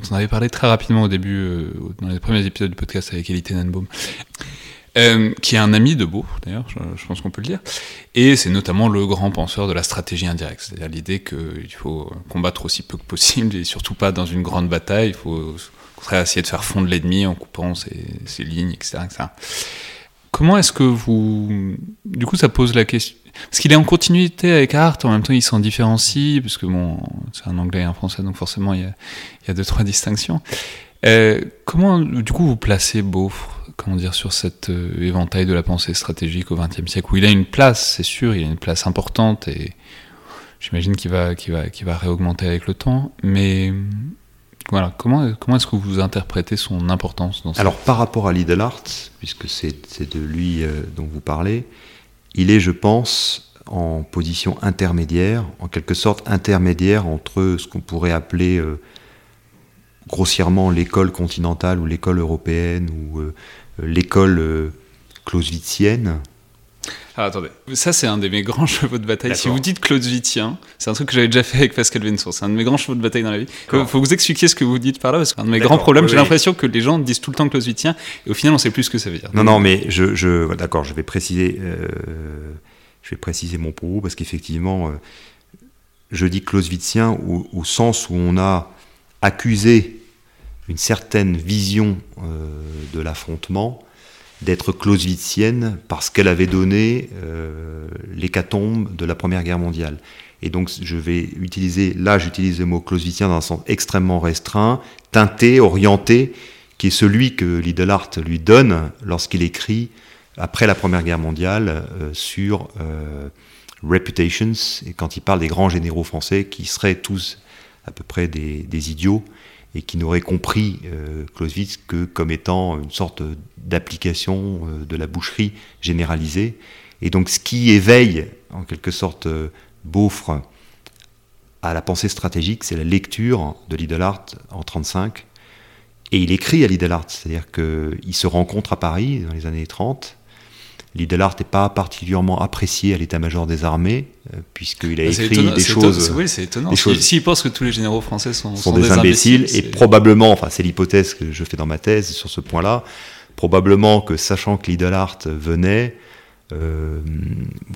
on avait parlé très rapidement au début, euh, dans les premiers épisodes du podcast avec Elie Tenenbaum. Euh, qui est un ami de Beaufre, d'ailleurs, je, pense qu'on peut le dire. Et c'est notamment le grand penseur de la stratégie indirecte, c'est-à-dire l'idée qu'il faut combattre aussi peu que possible, et surtout pas dans une grande bataille, il faut essayer de faire fondre l'ennemi en coupant ses, lignes, etc. Comment est-ce que vous... Du coup, ça pose la question... Parce qu'il est en continuité avec Hart, en même temps il s'en différencie, parce que bon, c'est un anglais et un français, donc forcément il y a, il y a deux, trois distinctions. Euh, comment, du coup, vous placez Beaufre comment dire, sur cet euh, éventail de la pensée stratégique au XXe siècle, où il a une place, c'est sûr, il a une place importante, et j'imagine qu'il va, qu'il va, qu'il va réaugmenter avec le temps, mais voilà, comment, comment est-ce que vous interprétez son importance dans Alors, par rapport à Lidl Art, puisque c'est de lui euh, dont vous parlez, il est, je pense, en position intermédiaire, en quelque sorte intermédiaire entre ce qu'on pourrait appeler euh, grossièrement l'école continentale ou l'école européenne ou euh, l'école euh, clausewitzienne. Ah, attendez, ça c'est un de mes grands chevaux de bataille. Si vous dites clausewitzien, c'est un truc que j'avais déjà fait avec Pascal Vensour, c'est un de mes grands chevaux de bataille dans la vie. Il faut vous expliquer ce que vous dites par là, parce qu'un de mes grands problèmes, j'ai l'impression que les gens disent tout le temps clausewitzien, et au final on sait plus ce que ça veut dire. Non, non, mais je, je d'accord, je vais préciser, euh, je vais préciser mon propos, parce qu'effectivement, euh, je dis clausewitzien au, au, sens où on a accusé une certaine vision euh, de l'affrontement d'être clausewitzienne parce qu'elle avait donné euh, l'hécatombe de la Première Guerre mondiale. Et donc je vais utiliser, là j'utilise le mot clausewitzien dans un sens extrêmement restreint, teinté, orienté, qui est celui que Lidlart lui donne lorsqu'il écrit après la Première Guerre mondiale euh, sur euh, Reputations, et quand il parle des grands généraux français qui seraient tous à peu près des, des idiots, et qui n'aurait compris euh, Clausewitz que comme étant une sorte d'application euh, de la boucherie généralisée. Et donc ce qui éveille en quelque sorte euh, Beaufre à la pensée stratégique, c'est la lecture de Lidlart en 1935. Et il écrit à Lidlart, c'est-à-dire qu'il se rencontre à Paris dans les années 30, Lidlart n'est pas particulièrement apprécié à l'état-major des armées, euh, puisqu'il a écrit des choses. Oui, c'est étonnant. S'il pense que tous les généraux français sont, sont, des, imbéciles, et probablement, enfin, c'est l'hypothèse que je fais dans ma thèse sur ce point-là, probablement que sachant que Lidlart venait, euh,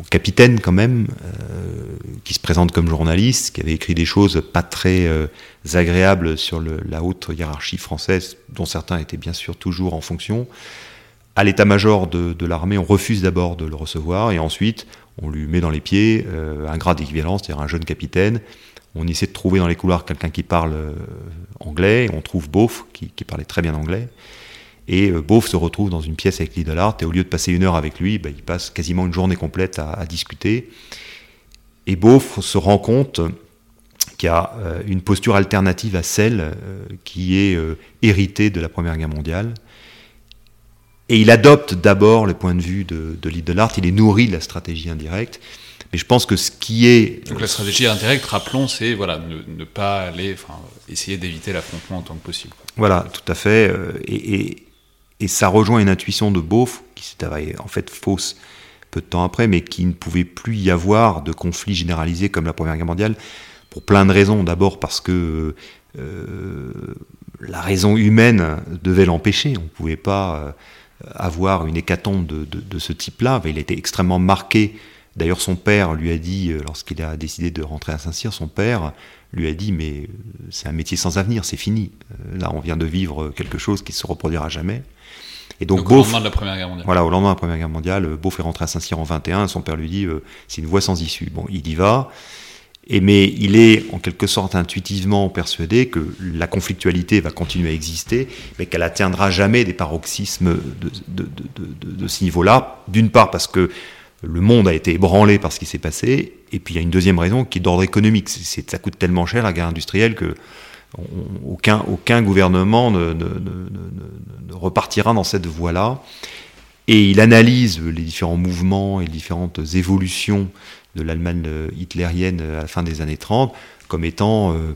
capitaine quand même, euh, qui se présente comme journaliste, qui avait écrit des choses pas très euh, agréables sur le, la haute hiérarchie française, dont certains étaient bien sûr toujours en fonction, à l'état-major de, l'armée, on refuse d'abord de le recevoir et ensuite on lui met dans les pieds euh, un grade d'équivalence, c'est-à-dire un jeune capitaine. On essaie de trouver dans les couloirs quelqu'un qui parle euh, anglais, on trouve Beauf qui, parlait très bien anglais. Et euh, Beauf se retrouve dans une pièce avec Lidlart et au lieu de passer une heure avec lui, bah, il passe quasiment une journée complète à, discuter. Et Beauf se rend compte qu'il y a une posture alternative à celle qui est héritée de la Première Guerre mondiale et il adopte d'abord le point de vue de, de Lidlart, il est nourri de la stratégie indirecte. Mais je pense que ce qui est. Donc la stratégie indirecte, rappelons, c'est voilà, ne, pas aller, enfin, essayer d'éviter l'affrontement en tant que possible. Voilà, tout à fait. Euh, et, et, et ça rejoint une intuition de Beauf, qui s'est en fait fausse peu de temps après, mais qui ne pouvait plus y avoir de conflit généralisé comme la Première Guerre mondiale, pour plein de raisons. D'abord parce que euh, la raison humaine devait l'empêcher. On ne pouvait pas. Euh, avoir une hécatombe de, de, ce type-là. Il a été extrêmement marqué. D'ailleurs, son père lui a dit, euh, lorsqu'il a décidé de rentrer à Saint-Cyr, son père lui a dit Mais euh, c'est un métier sans avenir, c'est fini. Euh, là, on vient de vivre quelque chose qui se reproduira jamais. Et donc, au lendemain de la Première Guerre mondiale. Voilà, au lendemain de la Première Guerre mondiale, Beauf est rentré à Saint-Cyr en 21. Son père lui dit C'est une voie sans issue. Bon, il y va. Mais il est en quelque sorte intuitivement persuadé que la conflictualité va continuer à exister, mais qu'elle atteindra jamais des paroxysmes de, ce niveau-là. D'une part parce que le monde a été ébranlé par ce qui s'est passé, et puis il y a une deuxième raison qui est d'ordre économique. Ça coûte tellement cher la guerre industrielle que aucun, gouvernement ne, ne, ne, repartira dans cette voie-là. Et il analyse les différents mouvements et les différentes évolutions de l'Allemagne euh, hitlérienne à la fin des années 30 comme étant euh,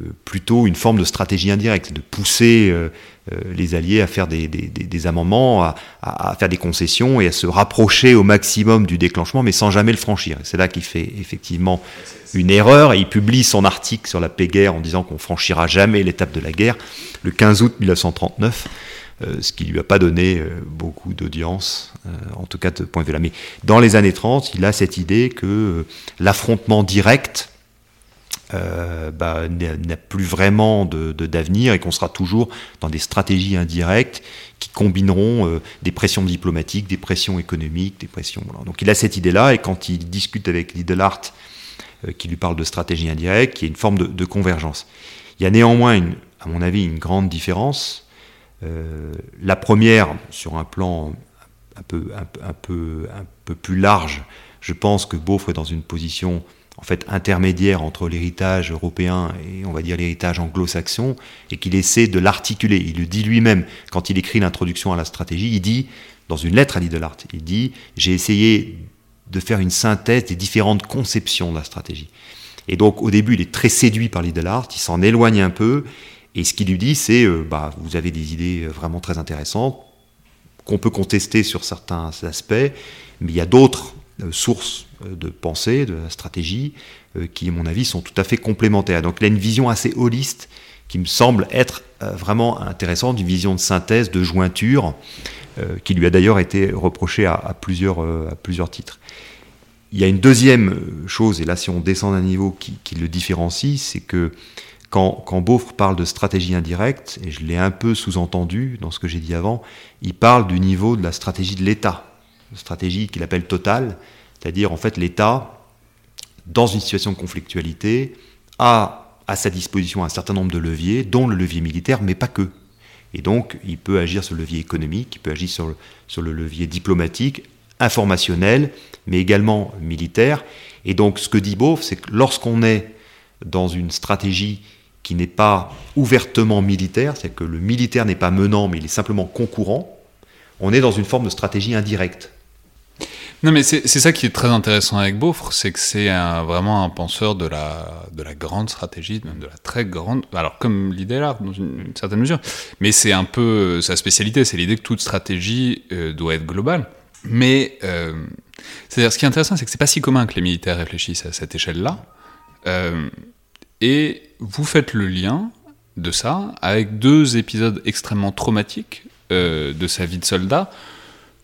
euh, plutôt une forme de stratégie indirecte, de pousser les Alliés à faire des, des, amendements, à, à, faire des concessions et à se rapprocher au maximum du déclenchement, mais sans jamais le franchir. C'est là qu'il fait effectivement une erreur et il publie son article sur la paix guerre en disant qu'on franchira jamais l'étape de la guerre le 15 août 1939. Euh, ce qui lui a pas donné euh, beaucoup d'audience, euh, en tout cas de point de vue là. Mais dans les années 30, il a cette idée que l'affrontement direct bah, n'a plus vraiment d'avenir de, et qu'on sera toujours dans des stratégies indirectes qui combineront des pressions diplomatiques, des pressions économiques, des pressions. Voilà. Donc il a cette idée-là et quand il discute avec Lidlart, qui lui parle de stratégie indirecte, il y a une forme de, de convergence. Il y a néanmoins, une, à mon avis, une grande différence euh, la première, sur un plan un peu, plus large, je pense que Beaufort est dans une position en fait intermédiaire entre l'héritage européen et on va dire l'héritage anglo-saxon, et qu'il essaie de l'articuler. Il le dit lui-même quand il écrit l'introduction à la stratégie. Il dit dans une lettre à Lidlart, il dit j'ai essayé de faire une synthèse des différentes conceptions de la stratégie. Et donc au début, il est très séduit par l'idée de l'art, il s'en éloigne un peu, et ce qu'il lui dit, c'est, euh, bah, vous avez des idées euh, vraiment très intéressantes, qu'on peut contester sur certains aspects, mais il y a d'autres euh, sources de pensée, de stratégie, qui, à mon avis, sont tout à fait complémentaires. Donc il a une vision assez holiste qui me semble être vraiment intéressante, une vision de synthèse, de jointure, qui lui a d'ailleurs été reprochée à, plusieurs, à plusieurs titres. Il y a une deuxième chose, et là si on descend d'un niveau qui, le différencie, c'est que quand, quand Beaufre parle de stratégie indirecte, et je l'ai un peu sous-entendu dans ce que j'ai dit avant, il parle du niveau de la stratégie de l'État, stratégie qu'il appelle totale, c'est-à-dire en fait l'État, dans une situation de conflictualité, a à sa disposition un certain nombre de leviers, dont le levier militaire, mais pas que. Et donc, il peut agir sur le levier économique, il peut agir sur le, levier diplomatique, informationnel, mais également militaire. Et donc, ce que dit Beaufre, c'est que lorsqu'on est dans une stratégie qui n'est pas ouvertement militaire, c'est que le militaire n'est pas menant, mais il est simplement concurrent, on est dans une forme de stratégie indirecte. Non, mais c'est ça qui est très intéressant avec Beaufre, c'est que c'est vraiment un penseur de la, de la grande stratégie, même de la très grande. Alors, comme l'idée là, dans une, certaine mesure, mais c'est un peu sa spécialité, c'est l'idée que toute stratégie euh, doit être globale. Mais, euh, c'est-à-dire, ce qui est intéressant, c'est que c'est pas si commun que les militaires réfléchissent à cette échelle-là. Euh, et vous faites le lien de ça avec deux épisodes extrêmement traumatiques euh, de sa vie de soldat,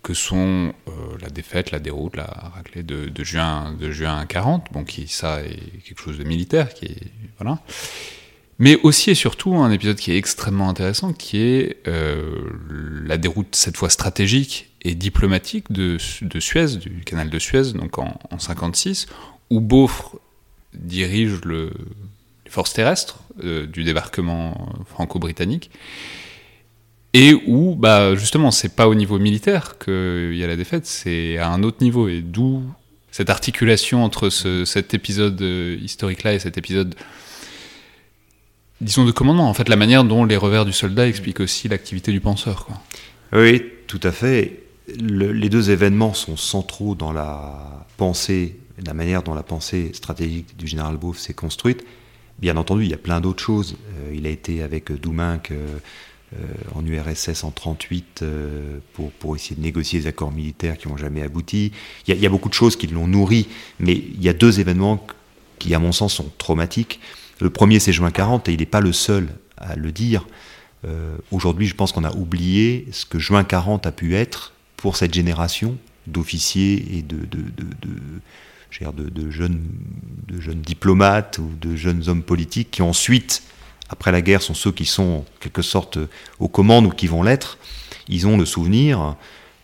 que sont euh, la défaite, la déroute, la raclée de, juin, de juin 40, bon, qui ça est quelque chose de militaire, qui est voilà. Mais aussi et surtout un épisode qui est extrêmement intéressant, qui est euh, la déroute cette fois stratégique et diplomatique de, Suez, du canal de Suez, donc en, en 56, où Beaufre dirige le, forces terrestres euh, du débarquement franco-britannique, et où, bah, justement, c'est pas au niveau militaire qu'il y a la défaite, c'est à un autre niveau, et d'où cette articulation entre cet épisode euh, historique-là et cet épisode, disons, de commandement, en fait, la manière dont les revers du soldat expliquent aussi l'activité du penseur. Quoi. Oui, tout à fait. les deux événements sont centraux dans la pensée, la manière dont la pensée stratégique du général Beauf s'est construite. Bien entendu, il y a plein d'autres choses. Euh, il a été avec Douminc euh, euh, en URSS en 38 pour, pour essayer de négocier des accords militaires qui n'ont jamais abouti. Il y, a, beaucoup de choses qui l'ont nourri, mais il y a deux événements qui, à mon sens, sont traumatiques. Le premier, c'est juin 40, et il n'est pas le seul à le dire. Aujourd'hui, je pense qu'on a oublié ce que juin 40 a pu être pour cette génération d'officiers et de, de jeunes diplomates ou de jeunes hommes politiques qui ensuite, après la guerre, sont ceux qui sont en quelque sorte aux commandes ou qui vont l'être, ils ont le souvenir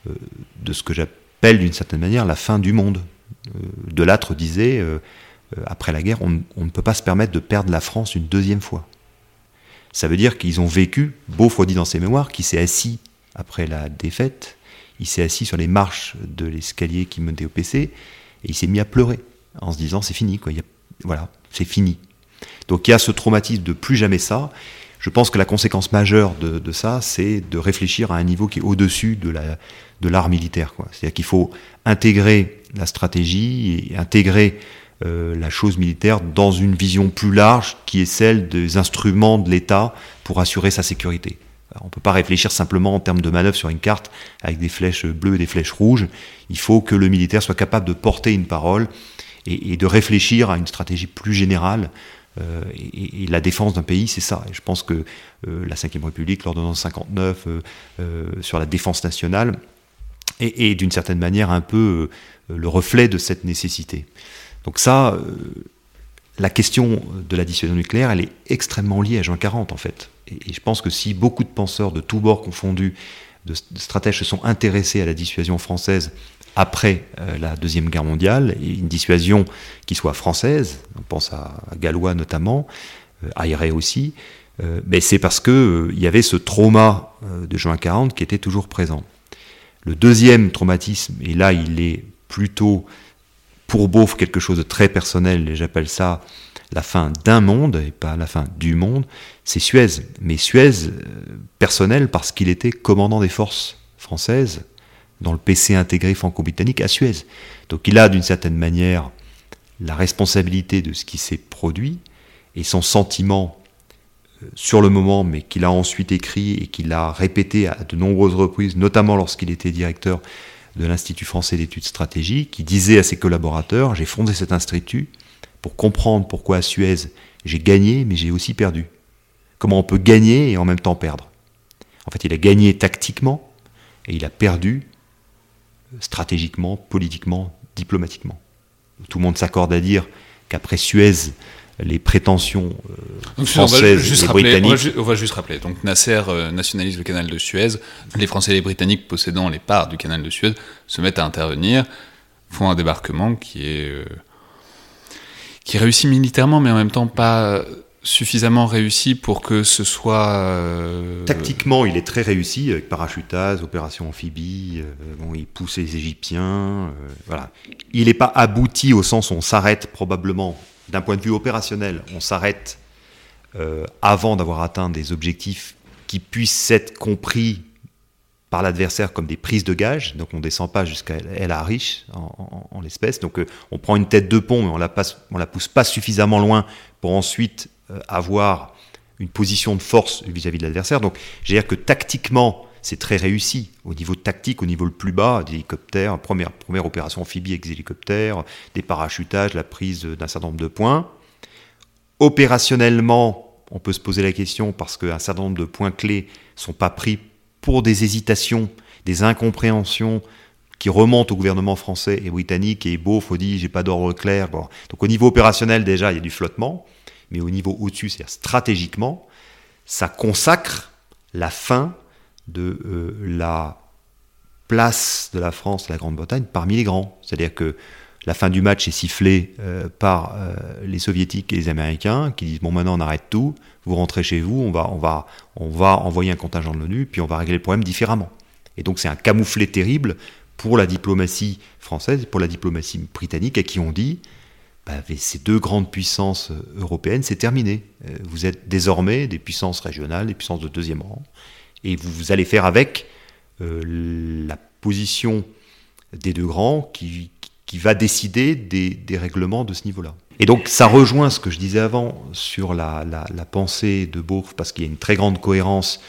euh, de ce que j'appelle d'une certaine manière la fin du monde. Euh, Delattre disait, euh, après la guerre, on, ne peut pas se permettre de perdre la France une deuxième fois. Ça veut dire qu'ils ont vécu, Beaufort dit dans ses mémoires, qu'il s'est assis après la défaite, il s'est assis sur les marches de l'escalier qui menait au PC, et il s'est mis à pleurer en se disant c'est fini, quoi. voilà, c'est fini. Donc il y a ce traumatisme de plus jamais ça. Je pense que la conséquence majeure de, ça, c'est de réfléchir à un niveau qui est au-dessus de l'art de militaire. C'est-à-dire qu'il faut intégrer la stratégie et intégrer euh, la chose militaire dans une vision plus large qui est celle des instruments de l'État pour assurer sa sécurité. On ne peut pas réfléchir simplement en termes de manœuvre sur une carte avec des flèches bleues et des flèches rouges. Il faut que le militaire soit capable de porter une parole et, de réfléchir à une stratégie plus générale. Euh, et, la défense d'un pays, c'est ça. Je pense que euh, la Ve République, l'ordonnance 59 euh, sur la défense nationale, est, d'une certaine manière un peu le reflet de cette nécessité. Donc ça, la question de la dissuasion nucléaire, elle est extrêmement liée à juin 40 en fait. Et, je pense que si beaucoup de penseurs de tous bords confondus, de, stratèges se sont intéressés à la dissuasion française après euh, la Deuxième Guerre mondiale, et une dissuasion qui soit française, on pense à, Gallois notamment, euh, aussi, euh, mais c'est parce qu'il il y avait ce trauma de juin 40 qui était toujours présent. Le deuxième traumatisme, et là il est plutôt pour Beauf quelque chose de très personnel, et j'appelle ça la fin d'un monde et pas la fin du monde, c'est Suez. Mais Suez, euh, personnel, parce qu'il était commandant des forces françaises dans le PC intégré franco-britannique à Suez. Donc il a d'une certaine manière la responsabilité de ce qui s'est produit et son sentiment euh, sur le moment, mais qu'il a ensuite écrit et qu'il a répété à de nombreuses reprises, notamment lorsqu'il était directeur de l'Institut français d'études stratégiques, qui disait à ses collaborateurs, j'ai fondé cet institut pour comprendre pourquoi à Suez j'ai gagné, mais j'ai aussi perdu. Comment on peut gagner et en même temps perdre? En fait, il a gagné tactiquement et il a perdu stratégiquement, politiquement, diplomatiquement. Tout le monde s'accorde à dire qu'après Suez, les prétentions euh, françaises et britanniques. On va, juste rappeler. Donc Nasser euh, nationalise le canal de Suez. Les Français et les Britanniques possédant les parts du canal de Suez se mettent à intervenir, font un débarquement qui est euh, qui réussit militairement, mais en même temps pas suffisamment réussi pour que ce soit. Euh, Tactiquement, il est très réussi avec parachutage, opération amphibie. Euh, bon, il pousse les Égyptiens. Euh, voilà. Il n'est pas abouti au sens où on s'arrête probablement d'un point de vue opérationnel. On s'arrête avant d'avoir atteint des objectifs qui puissent être compris par l'adversaire comme des prises de gage. Donc on descend pas jusqu'à El Arish en, en, l'espèce. Donc on prend une tête de pont, mais on la passe, on la pousse pas suffisamment loin pour ensuite euh, avoir une position de force vis-à-vis de l'adversaire. Donc, j'ai dire que tactiquement, c'est très réussi au niveau tactique, au niveau le plus bas, des hélicoptères, première, première opération amphibie avec des hélicoptères, des parachutages, la prise d'un certain nombre de points. Opérationnellement, on peut se poser la question parce qu'un certain nombre de points clés sont pas pris pour des hésitations, des incompréhensions qui remontent au gouvernement français et britannique et Beauf dit j'ai pas d'ordre clair. Donc au niveau opérationnel déjà il y a du flottement mais au niveau au-dessus, c'est-à-dire stratégiquement, ça consacre la fin de euh, la place de la France et la Grande-Bretagne parmi les grands. C'est-à-dire que la fin du match est sifflée euh, par euh, les soviétiques et les américains qui disent bon maintenant on arrête tout, vous rentrez chez vous, on va, on va, on va envoyer un contingent de l'ONU, puis on va régler le problème différemment. Et donc c'est un camouflet terrible pour la diplomatie française, pour la diplomatie britannique, à qui on dit bah, ces deux grandes puissances euh, européennes, c'est terminé. Vous êtes désormais des puissances régionales, des puissances de deuxième rang, et vous, allez faire avec la position des deux grands qui, qui va décider des, règlements de ce niveau-là. Et donc ça rejoint ce que je disais avant sur la, pensée de Bourg, parce qu'il y a une très grande cohérence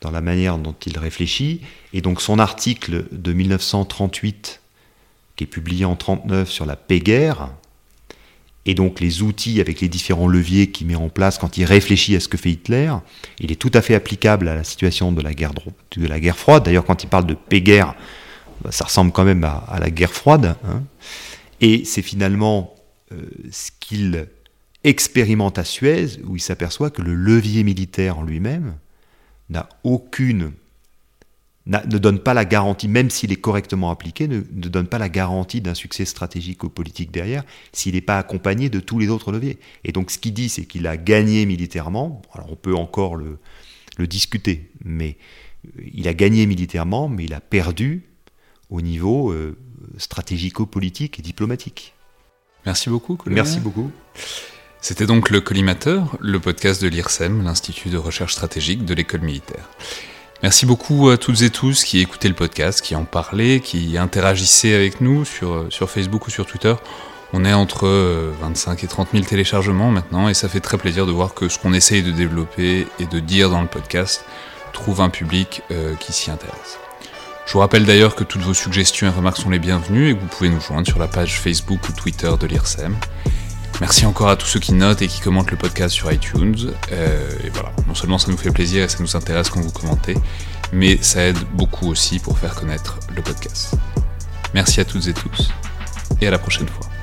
dans la manière dont il réfléchit, et donc son article de 1938, qui est publié en 39 sur la paix-guerre, et donc les outils avec les différents leviers qu'il met en place quand il réfléchit à ce que fait Hitler, il est tout à fait applicable à la situation de la guerre, de la guerre froide. D'ailleurs, quand il parle de paix-guerre, ça ressemble quand même à, la guerre froide. Hein. Et c'est finalement euh, ce qu'il expérimente à Suez, où il s'aperçoit que le levier militaire en lui-même n'a aucune ne donne pas la garantie, même s'il est correctement appliqué, ne, donne pas la garantie d'un succès stratégique ou politique derrière, s'il n'est pas accompagné de tous les autres leviers. Et donc ce qu'il dit, c'est qu'il a gagné militairement, alors on peut encore le, discuter, mais euh, il a gagné militairement, mais il a perdu au niveau euh, stratégico-politique et diplomatique. Merci beaucoup. Merci beaucoup. C'était donc le Collimateur, le podcast de l'IRSEM, l'Institut de recherche stratégique de l'école militaire. Merci beaucoup à toutes et tous qui écoutaient le podcast, qui en parlaient, qui interagissaient avec nous sur, euh, sur Facebook ou sur Twitter. On est entre 25 euh, et 30 000 téléchargements maintenant et ça fait très plaisir de voir que ce qu'on essaye de développer et de dire dans le podcast trouve un public euh, qui s'y intéresse. Je vous rappelle d'ailleurs que toutes vos suggestions et remarques sont les bienvenues et que vous pouvez nous joindre sur la page Facebook ou Twitter de l'IRSEM. Merci encore à tous ceux qui notent et qui commentent le podcast sur iTunes. Euh, et voilà, non seulement ça nous fait plaisir et ça nous intéresse quand vous commentez, mais ça aide beaucoup aussi pour faire connaître le podcast. Merci à toutes et tous, et à la prochaine fois.